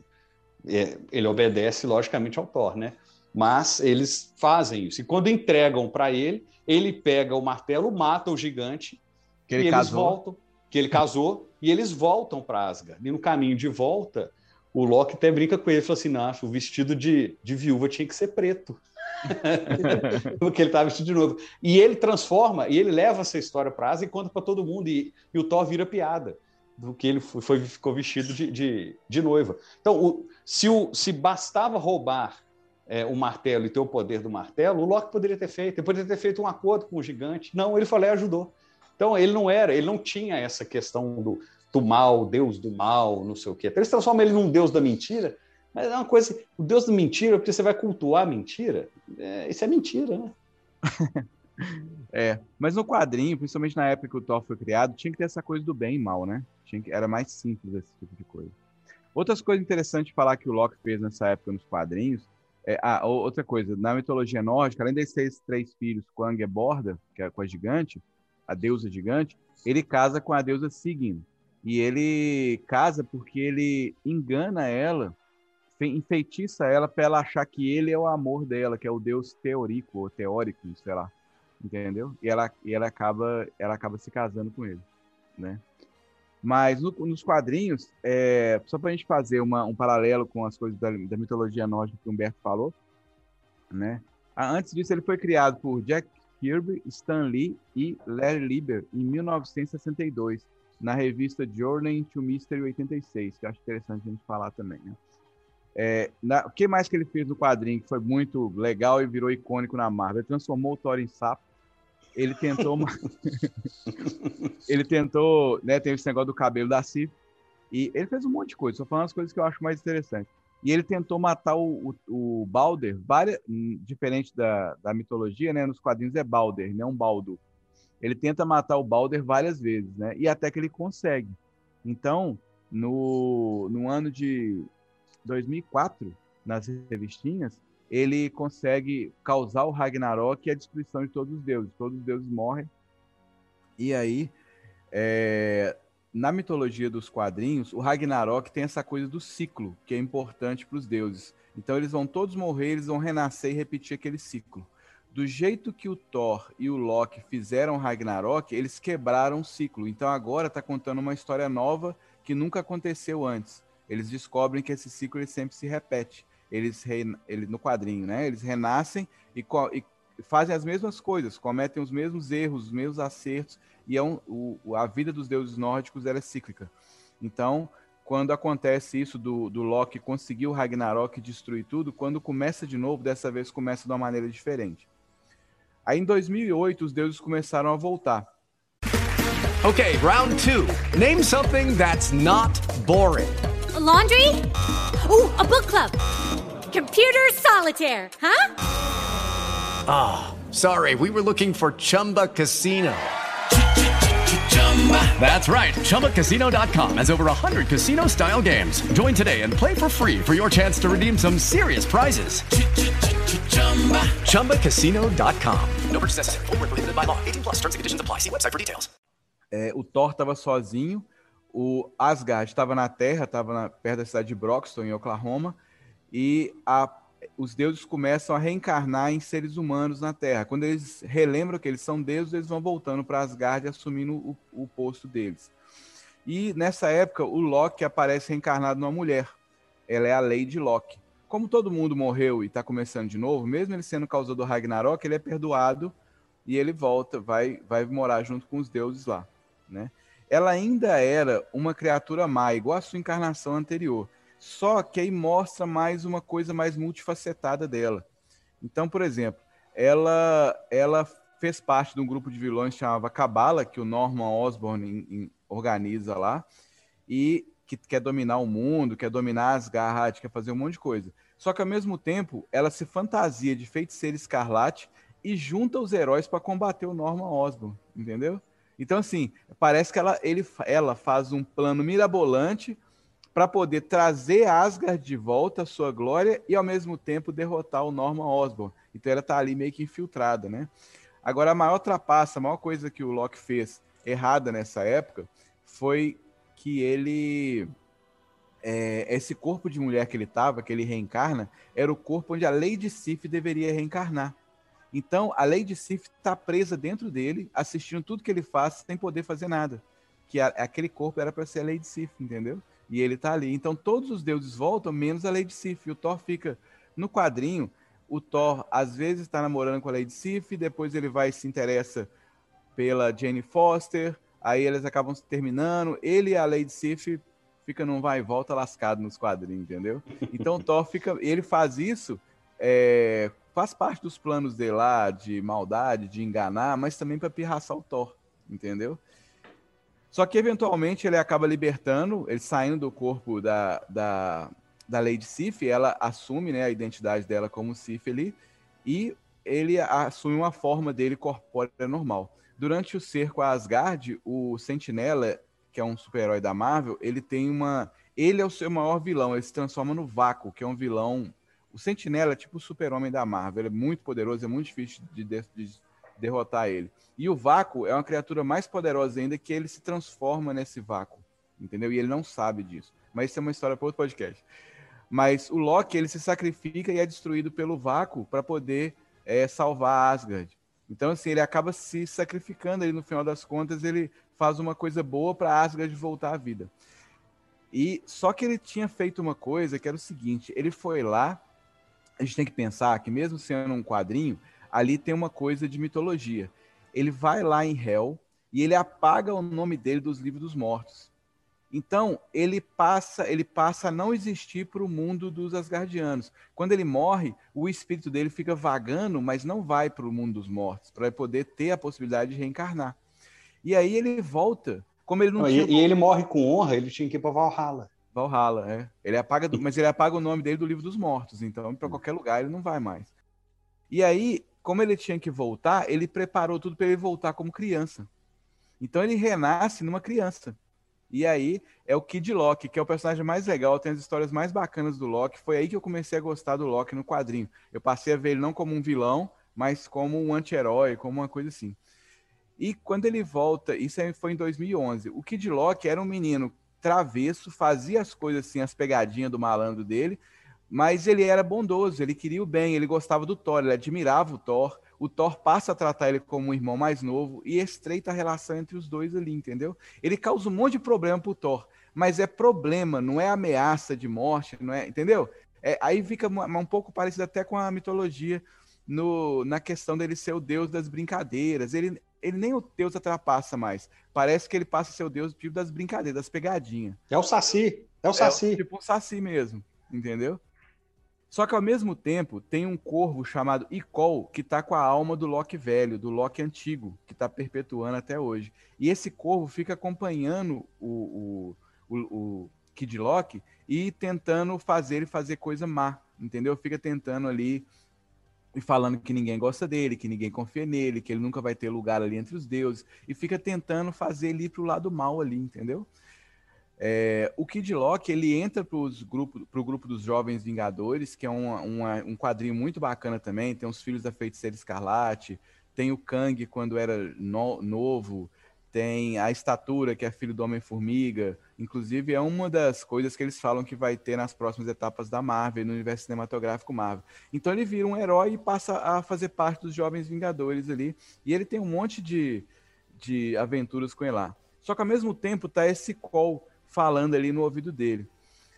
É, ele obedece, logicamente, ao Thor, né? Mas eles fazem isso. E quando entregam para ele, ele pega o martelo, mata o gigante, que ele e eles voltam, que ele casou, e eles voltam para Asgard. E no caminho de volta, o Loki até brinca com ele, fala assim, não, o vestido de, de viúva tinha que ser preto. Porque ele estava vestido de novo. E ele transforma, e ele leva essa história para Asa e conta para todo mundo, e, e, o Thor vira piada. do que ele foi, ficou vestido de, de, de noiva. Então, o- se, o, se bastava roubar é, o martelo e ter o poder do martelo, o Loki poderia ter feito. Ele poderia ter feito um acordo com o gigante. Não, ele e ajudou. Então, ele não era, ele não tinha essa questão do, do mal, Deus do mal, não sei o quê. Eles transformam ele num Deus da mentira, mas é uma coisa, o Deus da mentira, porque você vai cultuar a mentira, é, isso é mentira, né? É, mas no quadrinho, principalmente na época que o Thor foi criado, tinha que ter essa coisa do bem e mal, né? Tinha que, era mais simples esse tipo de coisa. Outras coisas interessantes de falar que o Loki fez nessa época nos quadrinhos. É, ah, outra coisa, na mitologia nórdica, além de ter esses três filhos com a Angeborda, que é com a gigante, a deusa gigante, ele casa com a deusa Sigyn. E ele casa porque ele engana ela, fe- enfeitiça ela para ela achar que ele é o amor dela, que é o deus teórico ou teórico, sei lá entendeu? E ela, e ela acaba ela acaba se casando com ele, né? Mas no- nos quadrinhos, é, só para a gente fazer uma- um paralelo com as coisas da, da mitologia nórdica que o Humberto falou, né? Ah, Antes disso, ele foi criado por Jack Kirby, Stan Lee e Larry Lieber em 1962, na revista Journey into Mystery 86, que eu acho interessante a gente falar também, né? É, na- o que mais que ele fez no quadrinho que foi muito legal e virou icônico na Marvel? Ele transformou o Thor em sapo. Ele tentou uma... ele tentou, né, tem esse negócio do cabelo da Sif e ele fez um monte de coisa, só falando as coisas que eu acho mais interessantes. E ele tentou matar o, o, o Balder, várias, hum, diferente da, da mitologia, né, nos quadrinhos é Balder, não Baldo. Ele tenta matar o Balder várias vezes, né, e até que ele consegue. Então, no, no ano de 2004, nas revistinhas, ele consegue causar o Ragnarok e a destruição de todos os deuses. Todos os deuses morrem. E aí, é, na mitologia dos quadrinhos, o Ragnarok tem essa coisa do ciclo, que é importante para os deuses. Então, eles vão todos morrer, eles vão renascer e repetir aquele ciclo. Do jeito que o Thor e o Loki fizeram Ragnarok, eles quebraram o ciclo. Então, agora está contando uma história nova que nunca aconteceu antes eles descobrem que esse ciclo ele sempre se repete. Eles, ele, no quadrinho, né? Eles renascem e, e fazem as mesmas coisas, cometem os mesmos erros, os mesmos acertos, e é um, o, a vida dos deuses nórdicos é cíclica. Então, quando acontece isso do, do Loki conseguir o Ragnarok e destruir tudo, quando começa de novo, dessa vez começa de uma maneira diferente. Aí em 2008, os deuses começaram a voltar. Okay, round two. Name something that's not boring. A laundry? Ooh, a book club. Computer solitaire, huh? Ah, sorry, we were looking for Chumba Casino. That's right. ChumbaCasino.com has over 100 casino style games. Join today and play for free for your chance to redeem some serious prizes. ChumbaCasino.com. No purchase necessary. Void where prohibited by law. 18 plus terms and conditions apply. See website for details. É, o Thor estava sozinho, o Asgard estava na Terra, estava perto da cidade de Broxton, em Oklahoma, e a- os deuses começam a reencarnar em seres humanos na Terra. Quando eles relembram que eles são deuses, eles vão voltando para Asgard, assumindo o, o posto deles. E nessa época, o Loki aparece reencarnado numa mulher. Ela é a Lady Loki. Como todo mundo morreu e está começando de novo, mesmo ele sendo causador do Ragnarok, ele é perdoado e ele volta, vai, vai morar junto com os deuses lá, né? Ela ainda era uma criatura má, igual a sua encarnação anterior. Só que aí mostra mais uma coisa mais multifacetada dela. Então, por exemplo, ela ela fez parte de um grupo de vilões que chamava Cabala, que o Norman Osborn em- em- organiza lá, e que quer dominar o mundo, quer dominar Asgard, quer fazer um monte de coisa. Só que ao mesmo tempo, ela se fantasia de feiticeira escarlate e junta os heróis para combater o Norman Osborn, entendeu? Então, assim, parece que ela, ele, ela faz um plano mirabolante para poder trazer Asgard de volta à sua glória e, ao mesmo tempo, derrotar o Norman Osborn. Então, ela tá ali meio que infiltrada, né? Agora, a maior trapaça, a maior coisa que o Loki fez errada nessa época foi que ele é, esse corpo de mulher que ele estava, que ele reencarna, era o corpo onde a Lady Sif deveria reencarnar. Então, a Lady Sif está presa dentro dele, assistindo tudo que ele faz, sem poder fazer nada. Que a- aquele corpo era para ser a Lady Sif, entendeu? E ele tá ali. Então, todos os deuses voltam, menos a Lady Sif. E o Thor fica no quadrinho. O Thor, às vezes, está namorando com a Lady Sif, depois ele vai e se interessa pela Jane Foster, aí eles acabam se terminando. Ele e a Lady Sif fica num vai e volta lascado nos quadrinhos, entendeu? Então o Thor fica. Ele faz isso, é, faz parte dos planos dele lá, de maldade, de enganar, mas também para pirraçar o Thor, entendeu? Só que eventualmente ele acaba libertando, ele saindo do corpo da, da, da Lady Sif, ela assume né, a identidade dela como Sif ali, e ele assume uma forma dele corpórea normal. Durante o cerco a Asgard, o Sentinela, que é um super-herói da Marvel, ele tem uma. Ele é o seu maior vilão, ele se transforma no Vácuo, que é um vilão. O Sentinela é tipo o super-homem da Marvel, ele é muito poderoso, é muito difícil de, de, de derrotar ele. E o Vácuo é uma criatura mais poderosa ainda que ele se transforma nesse vácuo, entendeu? E ele não sabe disso. Mas isso é uma história para outro podcast. Mas o Loki, ele se sacrifica e é destruído pelo vácuo para poder é, salvar Asgard. Então, assim, ele acaba se sacrificando ali no final das contas, ele faz uma coisa boa para Asgard voltar à vida. E só que ele tinha feito uma coisa que era o seguinte: ele foi lá. A gente tem que pensar que, mesmo sendo um quadrinho, ali tem uma coisa de mitologia. Ele vai lá em Hell e ele apaga o nome dele dos livros dos mortos. Então, ele passa, ele passa a não existir para o mundo dos Asgardianos. Quando ele morre, o espírito dele fica vagando, mas não vai para o mundo dos mortos, para poder ter a possibilidade de reencarnar. E aí ele volta, como ele não, não tinha... E, ele morre com honra, ele tinha que ir para Valhalla. Valhalla, é. Ele apaga, mas ele apaga o nome dele do livro dos mortos, então para qualquer lugar ele não vai mais. E aí, como ele tinha que voltar, ele preparou tudo para ele voltar como criança. Então ele renasce numa criança. E aí é o Kid Loki, que é o personagem mais legal, tem as histórias mais bacanas do Loki. Foi aí que eu comecei a gostar do Loki no quadrinho. Eu passei a ver ele não como um vilão, mas como um anti-herói, como uma coisa assim. E quando ele volta, isso foi em 2011. O Kid Loki era um menino travesso, fazia as coisas assim, as pegadinhas do malandro dele, mas ele era bondoso, ele queria o bem, ele gostava do Thor, ele admirava o Thor o Thor passa a tratar ele como um irmão mais novo e estreita a relação entre os dois ali, entendeu? Ele causa um monte de problema pro Thor, mas é problema, não é ameaça de morte, não é, entendeu? É, aí fica um pouco parecido até com a mitologia no, na questão dele ser o deus das brincadeiras. Ele, ele nem o deus atrapassa mais. Parece que ele passa a ser o deus tipo das brincadeiras, das pegadinhas. É o Saci. É o Saci. É, tipo o Saci mesmo, entendeu? Só que ao mesmo tempo tem um corvo chamado Icol que tá com a alma do Loki velho, do Loki antigo, que tá perpetuando até hoje. E esse corvo fica acompanhando o, o, o, o Kid Loki e tentando fazer ele fazer coisa má, entendeu? Fica tentando ali e falando que ninguém gosta dele, que ninguém confia nele, que ele nunca vai ter lugar ali entre os deuses, e fica tentando fazer ele ir pro lado mal ali, entendeu? É, o Kid Loki ele entra o grupo, grupo dos Jovens Vingadores, que é um, uma, um quadrinho muito bacana também. Tem os Filhos da Feiticeira Escarlate, tem o Kang quando era no, novo, tem a Estatura, que é filho do Homem-Formiga. Inclusive, é uma das coisas que eles falam que vai ter nas próximas etapas da Marvel, no universo cinematográfico Marvel. Então, ele vira um herói e passa a fazer parte dos Jovens Vingadores ali. E ele tem um monte de, de aventuras com ele lá. Só que, ao mesmo tempo, tá esse call falando ali no ouvido dele.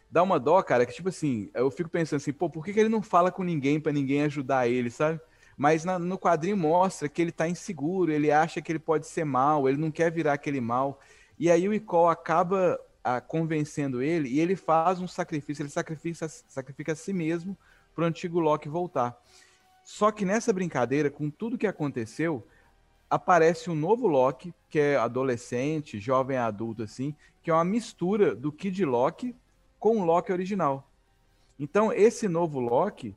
Dá uma dó, cara, que tipo assim, eu fico pensando assim, pô, por que, que ele não fala com ninguém para ninguém ajudar ele, sabe? Mas na, no quadrinho mostra que ele tá inseguro, ele acha que ele pode ser mal, ele não quer virar aquele mal. E aí o Icol acaba a, convencendo ele e ele faz um sacrifício, ele sacrifica, sacrifica a si mesmo pro antigo Loki voltar. Só que nessa brincadeira, com tudo que aconteceu, aparece um novo Loki, que é adolescente, jovem adulto, assim, que é uma mistura do Kid Loki com o Loki original. Então, esse novo Loki,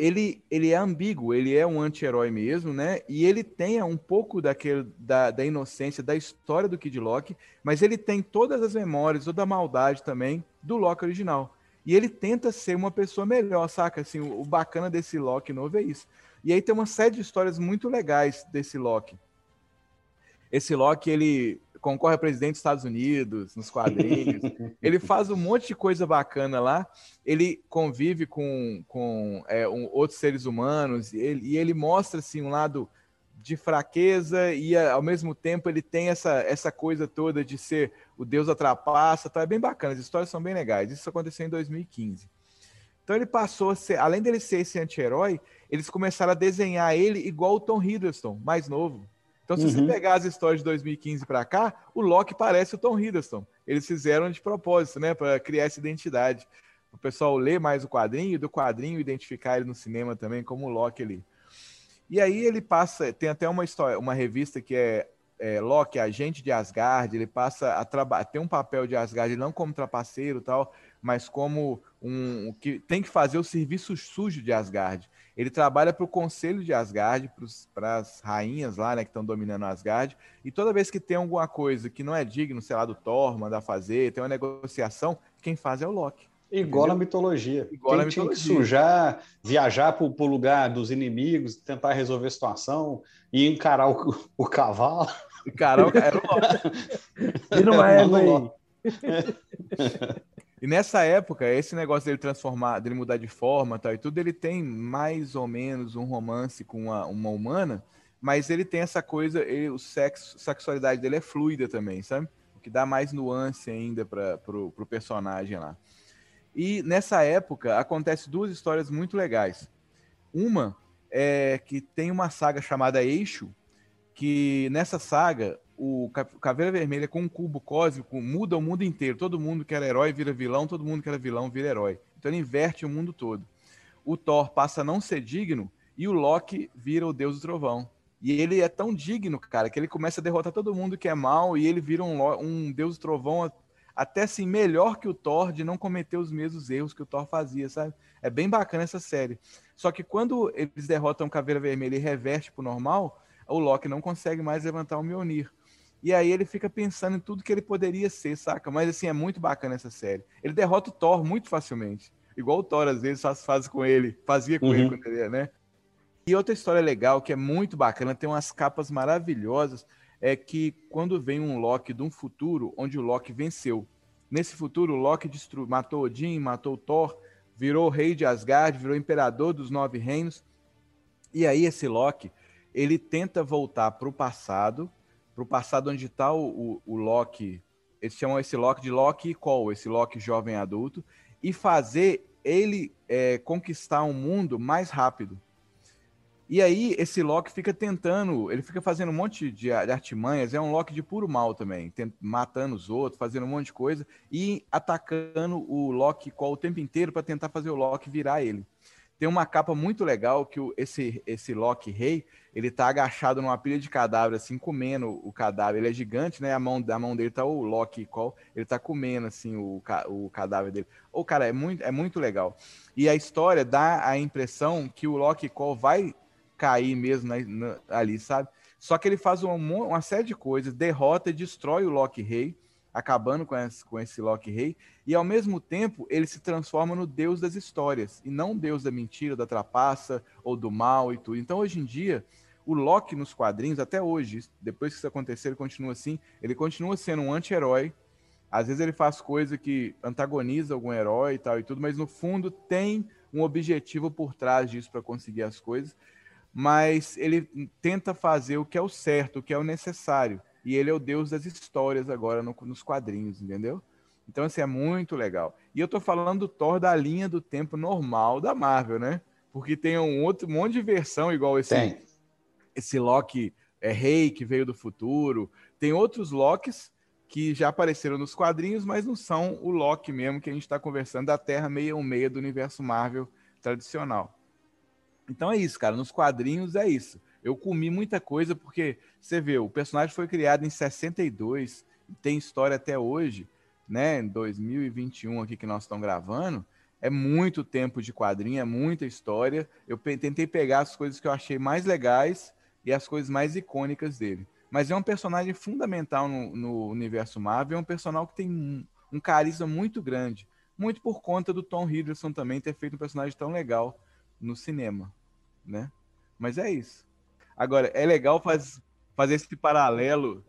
ele, ele é ambíguo, ele é um anti-herói mesmo, né? E ele tem um pouco daquele, da, da inocência, da história do Kid Loki, mas ele tem todas as memórias, toda a maldade também do Loki original. E ele tenta ser uma pessoa melhor, saca? Assim, o, o bacana desse Loki novo é isso. E aí tem uma série de histórias muito legais desse Loki. Esse Loki, ele concorre a presidente dos Estados Unidos, nos quadrinhos. ele faz um monte de coisa bacana lá. Ele convive com, com é, um, outros seres humanos e ele, e ele mostra assim, um lado de fraqueza e ao mesmo tempo ele tem essa, essa coisa toda de ser o Deus atrapassa. Tá? É bem bacana, as histórias são bem legais. Isso aconteceu em 2015. Então ele passou a ser, além dele ser esse anti-herói, eles começaram a desenhar ele igual o Tom Hiddleston, mais novo. Então, se você Uhum. pegar as histórias de 2015 para cá, o Loki parece o Tom Hiddleston. Eles fizeram de propósito, né, para criar essa identidade. O pessoal ler mais o quadrinho e do quadrinho identificar ele no cinema também como o Loki ali. E aí ele passa, tem até uma história, uma revista que é, é Loki, agente de Asgard, ele passa a trabalhar, tem um papel de Asgard não como trapaceiro e tal, mas como um que tem que fazer o serviço sujo de Asgard. Ele trabalha para o conselho de Asgard, para as rainhas lá, né, que estão dominando Asgard, e toda vez que tem alguma coisa que não é digno, sei lá, do Thor, mandar fazer, tem uma negociação, quem faz é o Loki. Igual na Entendeu? mitologia. Igual Quem na tinha que mitologia. sujar, viajar para o lugar dos inimigos, tentar resolver a situação e encarar o, o cavalo. Encarar o era o Loki. Vira uma égua aí. E nessa época, esse negócio dele transformar, dele mudar de forma tal, e tudo, ele tem mais ou menos um romance com uma, uma humana, mas ele tem essa coisa, ele, o sexo, sexualidade dele é fluida também, sabe? O que dá mais nuance ainda para pro, pro personagem lá. E nessa época acontece duas histórias muito legais. Uma é que tem uma saga chamada Eixo, que nessa saga o Ca- Caveira Vermelha com um cubo cósmico muda o mundo inteiro. Todo mundo que era herói vira vilão, todo mundo que era vilão vira herói. Então ele inverte o mundo todo. O Thor passa a não ser digno e o Loki vira o deus do trovão. E ele é tão digno, cara, que ele começa a derrotar todo mundo que é mal e ele vira um, um deus do trovão até assim melhor que o Thor de não cometer os mesmos erros que o Thor fazia, sabe? É bem bacana essa série. Só que quando eles derrotam o Caveira Vermelha e reverte pro normal, o Loki não consegue mais levantar o Mjolnir. E aí ele fica pensando em tudo que ele poderia ser, saca? Mas assim, é muito bacana essa série. Ele derrota o Thor muito facilmente. Igual o Thor às vezes faz, faz com ele, fazia com Uhum. ele quando ele né? E outra história legal, que é muito bacana, tem umas capas maravilhosas, é que quando vem um Loki de um futuro onde o Loki venceu. Nesse futuro, o Loki destru... matou Odin, matou Thor, virou rei de Asgard, virou imperador dos nove reinos. E aí esse Loki, ele tenta voltar para o passado, para o passado onde está o, o, o Loki, eles chamam esse Loki de Loki Call, esse Loki jovem adulto, e fazer ele é, conquistar um mundo mais rápido. E aí esse Loki fica tentando, ele fica fazendo um monte de, artimanhas, é um Loki de puro mal também, matando os outros, fazendo um monte de coisa e atacando o Loki Call o tempo inteiro para tentar fazer o Loki virar ele. Tem uma capa muito legal que o, esse, esse Loki rei, ele tá agachado numa pilha de cadáver, assim, comendo o cadáver. Ele é gigante, né? A mão, da mão dele tá o Loki Call, ele tá comendo, assim, o, o cadáver dele. Ô, cara, é muito, é muito legal. E a história dá a impressão que o Loki Call vai cair mesmo na- na- ali, sabe? Só que ele faz uma, uma série de coisas, derrota e destrói o Loki Rei, acabando com esse, com esse Loki Rei, e ao mesmo tempo ele se transforma no deus das histórias, e não deus da mentira, da trapaça ou do mal e tudo. Então hoje em dia, o Loki nos quadrinhos, até hoje, depois que isso acontecer, ele continua assim, ele continua sendo um anti-herói, às vezes ele faz coisa que antagoniza algum herói e tal e tudo, mas no fundo tem um objetivo por trás disso para conseguir as coisas mas ele tenta fazer o que é o certo, o que é o necessário. E ele é o deus das histórias agora no- nos quadrinhos, entendeu? Então, assim, é muito legal. E eu tô falando do Thor da linha do tempo normal da Marvel, né? Porque tem um outro um monte de versão igual esse, Tem. esse Loki é rei que veio do futuro. Tem outros Lokis que já apareceram nos quadrinhos, mas não são o Loki mesmo que a gente está conversando da Terra 616 do universo Marvel tradicional. Então é isso, cara. Nos quadrinhos é isso. Eu comi muita coisa porque você vê, o personagem foi criado em 62 e tem história até hoje, né? Em 2021 aqui que nós estamos gravando. É muito tempo de quadrinho, é muita história. Eu tentei pegar as coisas que eu achei mais legais e as coisas mais icônicas dele. Mas é um personagem fundamental no, no universo Marvel, é um personagem que tem um, um carisma muito grande. Muito por conta do Tom Hiddleston também ter feito um personagem tão legal no cinema, né? Mas é isso. Agora, é legal faz, fazer esse paralelo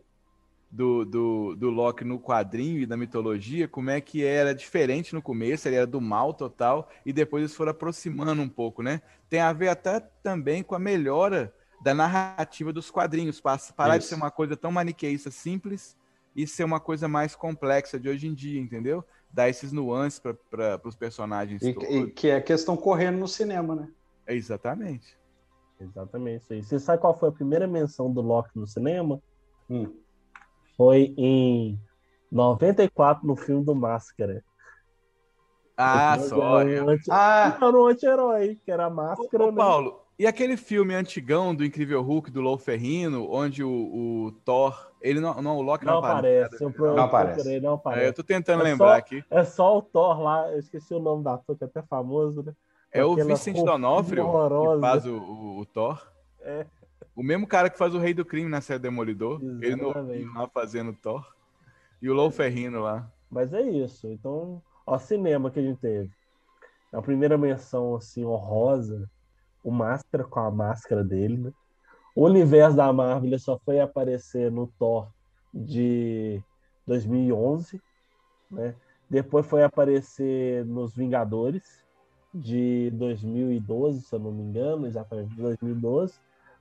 do, do, do Loki no quadrinho e da mitologia, como é que era diferente no começo, ele era do mal total, e depois eles foram aproximando um pouco, né? Tem a ver até também com a melhora da narrativa dos quadrinhos, pa- parar de Isso. ser uma coisa tão maniqueísta simples e ser uma coisa mais complexa de hoje em dia, entendeu? Dar esses nuances para os personagens E, e que é questão correndo no cinema, né? É, Exatamente. Exatamente isso aí. Você sabe qual foi a primeira menção do Loki no cinema? Hum. Foi em 94, no filme do Máscara. Ah, só. era eu- um anti... Ah, Era um anti-herói, que era a Máscara, Ô, né? Paulo, e aquele filme antigão do Incrível Hulk, do Lou Ferrino, onde o, o Thor, ele não, não o Loki não, Não aparece. Eu pro- Não aparece. não É, aparece. eu tô tentando É lembrar só- aqui. É só o Thor lá, eu esqueci o nome da ator, que é até famoso, né? É o roupinha D'Onofrio que faz o, o- o Thor. É. O mesmo cara que faz o Rei do Crime na série Demolidor. Ele no, Exatamente. lá fazendo o Thor. E o Lou Ferrino lá. Mas é isso. Então, ó, cinema que a gente teve. A primeira menção, assim, honrosa, o Máscara com a máscara dele, né? O universo da Marvel ele só foi aparecer no Thor de 2011, né? Depois foi aparecer nos Vingadores de 2012, se eu não me engano, exatamente, 2012.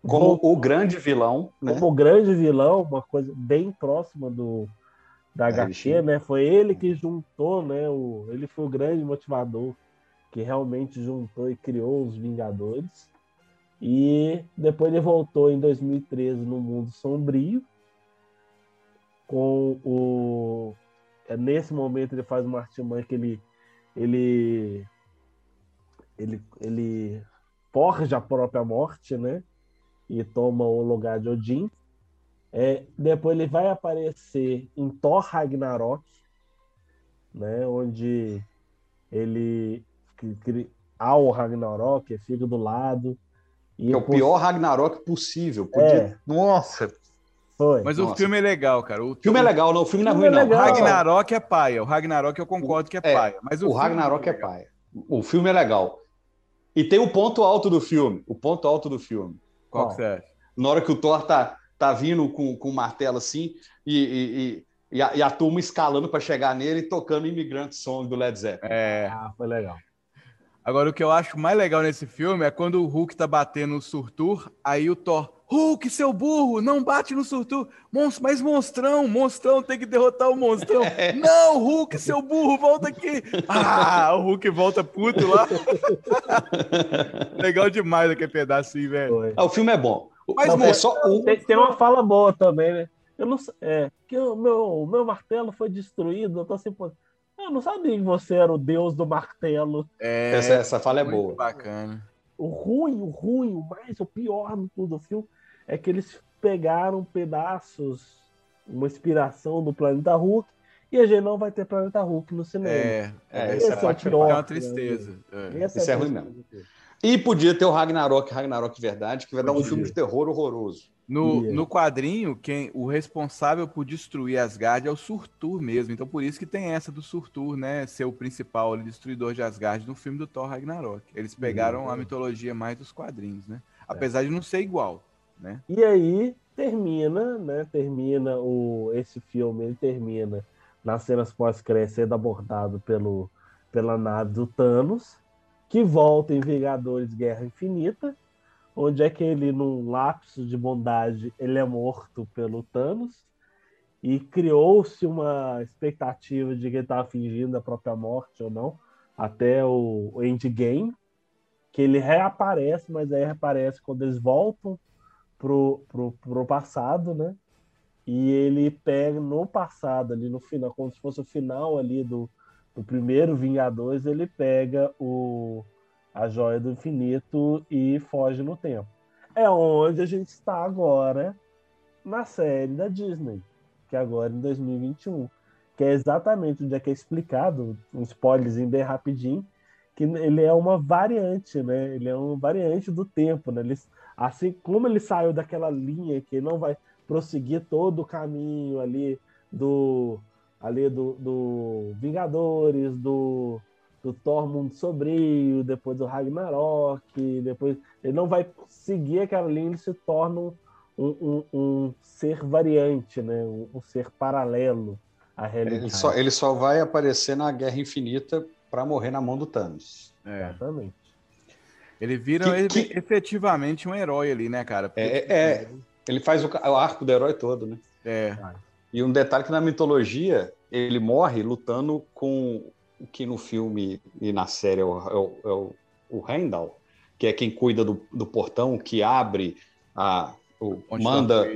Como o grande vilão, né? como grande vilão, uma coisa bem próxima do da É, HQ, né? Foi ele que juntou, né? O, ele foi o grande motivador que realmente juntou e criou os Vingadores. E depois ele voltou em 2013 no Mundo Sombrio com o é, nesse momento ele faz uma artimanha que ele ele ele ele forja a própria morte, né? E toma o lugar de Odin. É, depois ele vai aparecer em Thor Ragnarok, né? Onde ele que- que- ao Ragnarok fica do lado. E Que é o cons- pior Ragnarok possível. Podia... É. Nossa. Foi. Mas o Nossa. filme é legal, cara. O O filme é legal, não. O filme não é O ruim, é não. legal. Ragnarok é paia. O Ragnarok eu concordo que é, É, paia. Mas o, O filme Ragnarok é legal. paia. O filme é legal. E tem o ponto alto do filme. O ponto alto do filme. Qual Qual? que você acha? Na hora que o Thor tá, tá vindo com, com o martelo assim e, e, e- e a, e a turma escalando para chegar nele e tocando Immigrant Song do Led Zeppelin. É. Ah, foi legal. Agora, o que eu acho mais legal nesse filme é quando o Hulk tá batendo no Surtur, aí o Thor, Hulk, seu burro, não bate no Surtur. Mons mas monstrão, monstrão tem que derrotar o monstrão. Não, Hulk, seu burro, volta aqui. Ah, o Hulk volta puto lá. legal demais aquele pedacinho, velho. Foi. Ah, o filme é bom. Mas, é mo- só o, Tem, tem uma fala boa também, né? Eu não sei- é, que o meu, o meu martelo foi destruído. Eu tô assim, pô, eu não sabia que você era o deus do martelo. É, essa, essa fala é muito boa. bacana. O ruim, o ruim, o mais, o pior no tudo do filme é que eles pegaram pedaços, uma inspiração do Planeta Hulk, e a gente não vai ter Planeta Hulk no cinema. É, É, é, essa é parte pior, é uma né? tristeza. É. Essa Isso é a ruim tristeza. E podia ter o Ragnarok, Ragnarok Verdade, que vai dar um Podia. filme de terror horroroso. No, Ia. no quadrinho, quem o responsável por destruir Asgard é o Surtur mesmo. Então por isso que tem essa do Surtur, né? Ser o principal destruidor de Asgard no filme do Thor Ragnarok. Eles pegaram a mitologia mais dos quadrinhos, né? Apesar de não ser igual, né? E aí termina, né? Termina o esse filme, ele termina nas cenas pós-crédito sendo abordado pelo pela nave do Thanos, que volta em Vingadores Guerra Infinita, onde é que ele num lapso de bondade ele é morto pelo Thanos e criou-se uma expectativa de que ele estava fingindo a própria morte ou não, até o, Endgame, que ele reaparece, mas aí reaparece quando eles voltam pro, pro, pro passado, né? E ele pega no passado, ali no final, como se fosse o final ali do, do primeiro Vingadores, ele pega o, a joia do infinito e foge no tempo. É onde a gente está agora na série da Disney, que é agora em 2021, que é exatamente onde é que é explicado, um spoilerzinho bem rapidinho, que ele é uma variante, né? Ele é uma variante do tempo, né? Ele, assim como ele saiu daquela linha que não vai prosseguir todo o caminho ali do ali do, do Vingadores, do, do Thor Mundo Sobrio, depois do Ragnarok, depois ele não vai seguir aquela linha, ele se torna um, um, um ser variante, né? Um, um ser paralelo à realidade. Ele só, ele só vai aparecer na Guerra Infinita para morrer na mão do Thanos. É. Exatamente. Ele vira Que- ele- que- efetivamente um herói ali, né, cara? Porque, É, é, ele faz o, o arco do herói todo, né? é, E um detalhe que na mitologia ele morre lutando com que no filme e na série é o, é o, é o, o Heimdall, que é quem cuida do, do portão, que abre a, o, manda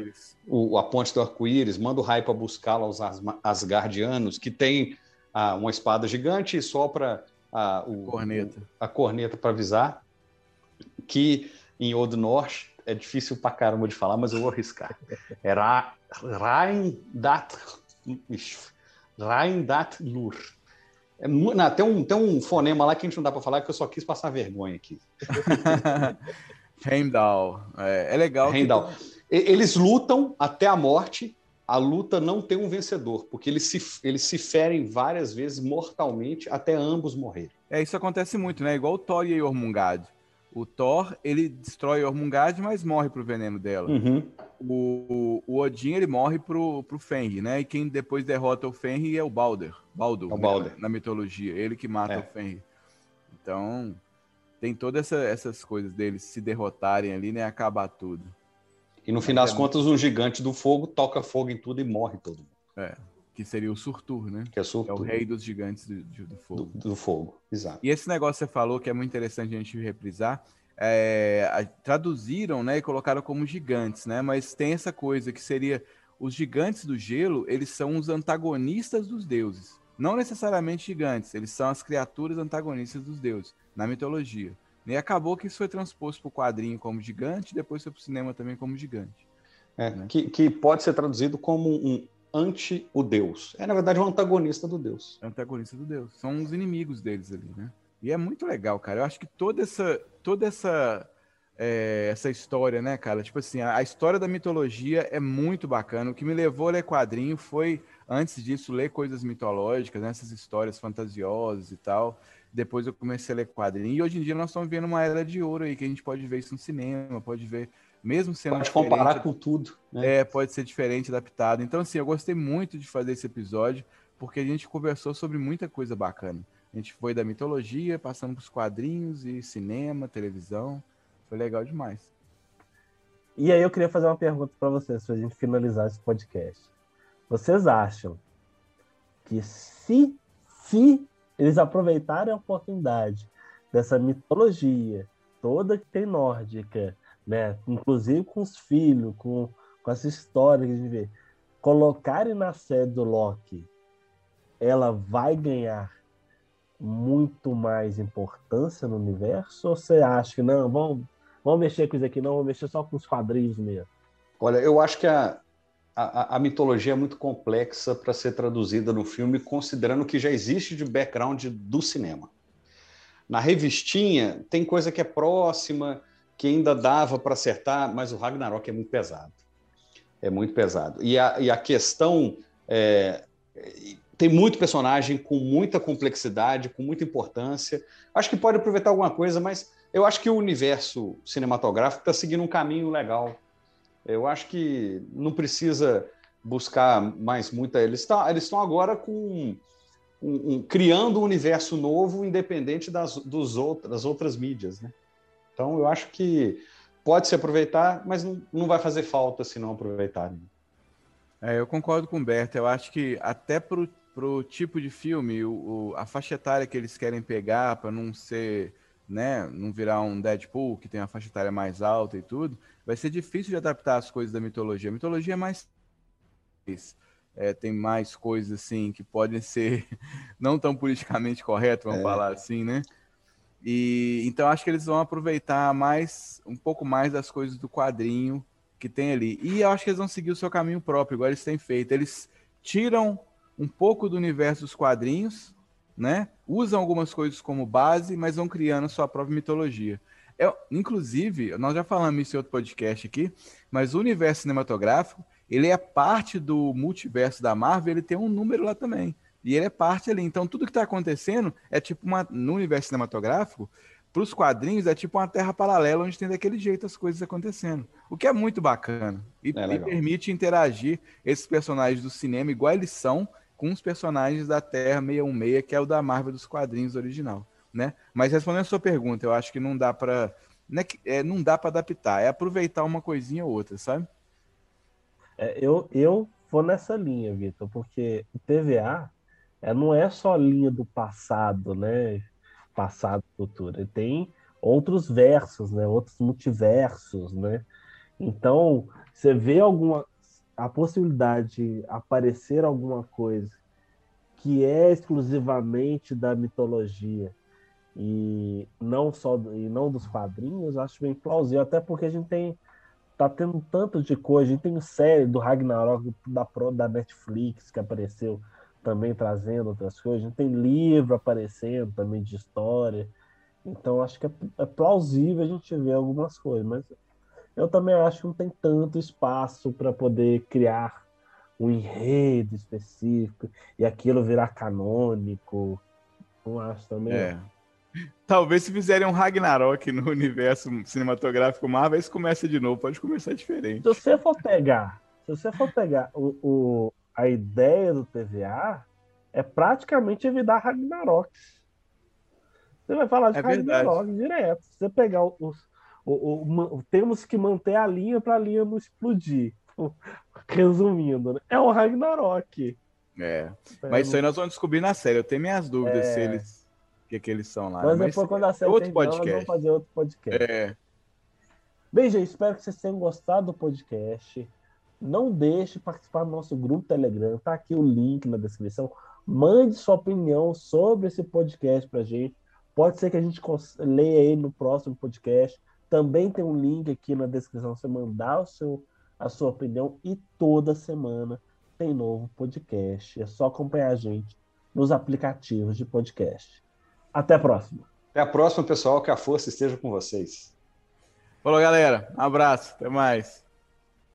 o, a ponte do arco-íris, manda o Rai para buscá-la aos Asgardianos, que tem ah, uma espada gigante e sopra a, o, corneta. a corneta para avisar, que em Old North é difícil pra caramba de falar, mas eu vou arriscar. Era Reindat Reindat Lur. É, não, tem, um, tem um fonema lá que a gente não dá para falar que eu só quis passar vergonha aqui. Heimdall. É, é legal. Heimdall. Que... Eles lutam até a morte. A luta não tem um vencedor, porque eles se, eles se ferem várias vezes mortalmente até ambos morrerem. É, isso acontece muito, né? Igual o Thor e Jormungand. O Thor, ele destrói Jormungand, mas morre pro veneno dela. Uhum. O, o, Odin, ele morre pro, pro Fenrir, né? E quem depois derrota o Fenrir é o Balder. Baldur, é o Balder. Né? na mitologia. Ele que mata é. o Fenrir. Então, tem todas essa, essas coisas deles se derrotarem ali, né? Acabar tudo. E no fim das é contas, o gigante do fogo toca fogo em tudo e morre todo mundo. É que seria o Surtur, né? Que é, Surtur. é o rei dos gigantes do, do fogo. Do, do, fogo, exato. E esse negócio que você falou, que é muito interessante a gente reprisar, é, a, traduziram, né, e colocaram como gigantes, né? Mas tem essa coisa que seria os gigantes do gelo, eles são os antagonistas dos deuses. Não necessariamente gigantes, eles são as criaturas antagonistas dos deuses, na mitologia. E acabou que isso foi transposto para o quadrinho como gigante, depois foi para o cinema também como gigante. É, né? que, que pode ser traduzido como um ante o Deus. É, na verdade, um antagonista do Deus. Antagonista do Deus. São os inimigos deles ali, né? E é muito legal, cara. Eu acho que toda essa, toda essa, é, essa história, né, cara? Tipo assim, a, a, história da mitologia é muito bacana. O que me levou a ler quadrinho foi, antes disso, ler coisas mitológicas, né? essas histórias fantasiosas e tal. Depois eu comecei a ler quadrinho. E hoje em dia nós estamos vendo uma era de ouro aí, que a gente pode ver isso no cinema, pode ver mesmo sendo pode comparar com tudo né? é pode ser diferente adaptado então assim eu gostei muito de fazer esse episódio porque a gente conversou sobre muita coisa bacana a gente foi da mitologia passando para os quadrinhos e cinema televisão foi legal demais e aí eu queria fazer uma pergunta para vocês para a gente finalizar esse podcast vocês acham que se se eles aproveitarem a oportunidade dessa mitologia toda que tem nórdica né? Inclusive com os filhos, com, com essa história que a gente vê. Colocarem na série do Loki, ela vai ganhar muito mais importância no universo? Ou você acha que não, vamos, vamos mexer com isso aqui, não, vamos mexer só com os quadrinhos mesmo? Olha, eu acho que a, a, a mitologia é muito complexa para ser traduzida no filme, considerando que já existe de background do cinema. Na revistinha, tem coisa que é próxima, que ainda dava para acertar, mas o Ragnarok é muito pesado. É muito pesado. E a, e a questão. É, tem muito personagem com muita complexidade, com muita importância. Acho que pode aproveitar alguma coisa, mas eu acho que o universo cinematográfico está seguindo um caminho legal. Eu acho que não precisa buscar mais muita. Eles estão eles agora com um, um, criando um universo novo, independente das, dos outras, das outras mídias, né? Então, eu acho que pode se aproveitar, mas não, não vai fazer falta se não aproveitarem. É, eu concordo com o Berto. Eu acho que até pro, pro tipo de filme, o, o a faixa etária que eles querem pegar para não ser, né, não virar um Deadpool que tem a faixa etária mais alta e tudo, vai ser difícil de adaptar as coisas da mitologia. A mitologia é mais é, tem mais coisas assim que podem ser não tão politicamente corretas, vamos é. falar assim, né? E então acho que eles vão aproveitar mais um pouco mais das coisas do quadrinho que tem ali. E eu acho que eles vão seguir o seu caminho próprio, igual eles têm feito. Eles tiram um pouco do universo dos quadrinhos, né? Usam algumas coisas como base, mas vão criando sua própria mitologia. Eu, inclusive, nós já falamos isso em outro podcast aqui, mas o universo cinematográfico, ele é parte do multiverso da Marvel, ele tem um número lá também. E ele é parte ali. Então, tudo que está acontecendo é tipo uma. No universo cinematográfico, para os quadrinhos, é tipo uma terra paralela onde tem daquele jeito as coisas acontecendo. O que é muito bacana. E, é e permite interagir esses personagens do cinema, igual eles são, com os personagens da Terra 616, que é o da Marvel dos quadrinhos original. Né? Mas respondendo a sua pergunta, eu acho que não dá para. Não, é, é, não dá para adaptar, é aproveitar uma coisinha ou outra, sabe? É, eu, eu vou nessa linha, Vitor, porque o TVA é, não é só linha do passado, né? Passado, futuro. Ele tem outros versos, né? Outros multiversos, né? Então, você vê alguma a possibilidade de aparecer alguma coisa que é exclusivamente da mitologia e não só e não dos quadrinhos, acho bem plausível, até porque a gente tem tá tendo tanto de coisa, a gente tem série do Ragnarok da da Netflix que apareceu também trazendo outras coisas, a gente tem livro aparecendo também de história. Então acho que é, é plausível a gente ver algumas coisas, mas eu também acho que não tem tanto espaço para poder criar um enredo específico e aquilo virar canônico. Não acho também. É. Talvez se fizerem um Ragnarok no universo cinematográfico Marvel, isso começa de novo, pode começar diferente. Se você for pegar, se você for pegar o, o a ideia do TVA, é praticamente evitar Ragnarok. Você vai falar de É Ragnarok verdade. direto. Se você pegar os. O, o- o- temos que manter a linha para a linha não explodir. Resumindo, né? é o Ragnarok. É. Mas isso aí nós vamos descobrir na série. Eu tenho minhas dúvidas É. se eles. O que, que eles são lá. Mas depois, quando a série outro terminar, nós podcast. vamos fazer outro podcast. É. Bem, gente, espero que vocês tenham gostado do podcast. Não deixe de participar do nosso grupo Telegram. Tá aqui o link na descrição. Mande sua opinião sobre esse podcast pra gente. Pode ser que a gente leia ele no próximo podcast. Também tem um link aqui na descrição você mandar o seu, a sua opinião. E toda semana tem novo podcast. É só acompanhar a gente nos aplicativos de podcast. Até a próxima. Até a próxima, pessoal. Que a força esteja com vocês. Falou, galera. Um abraço. Até mais.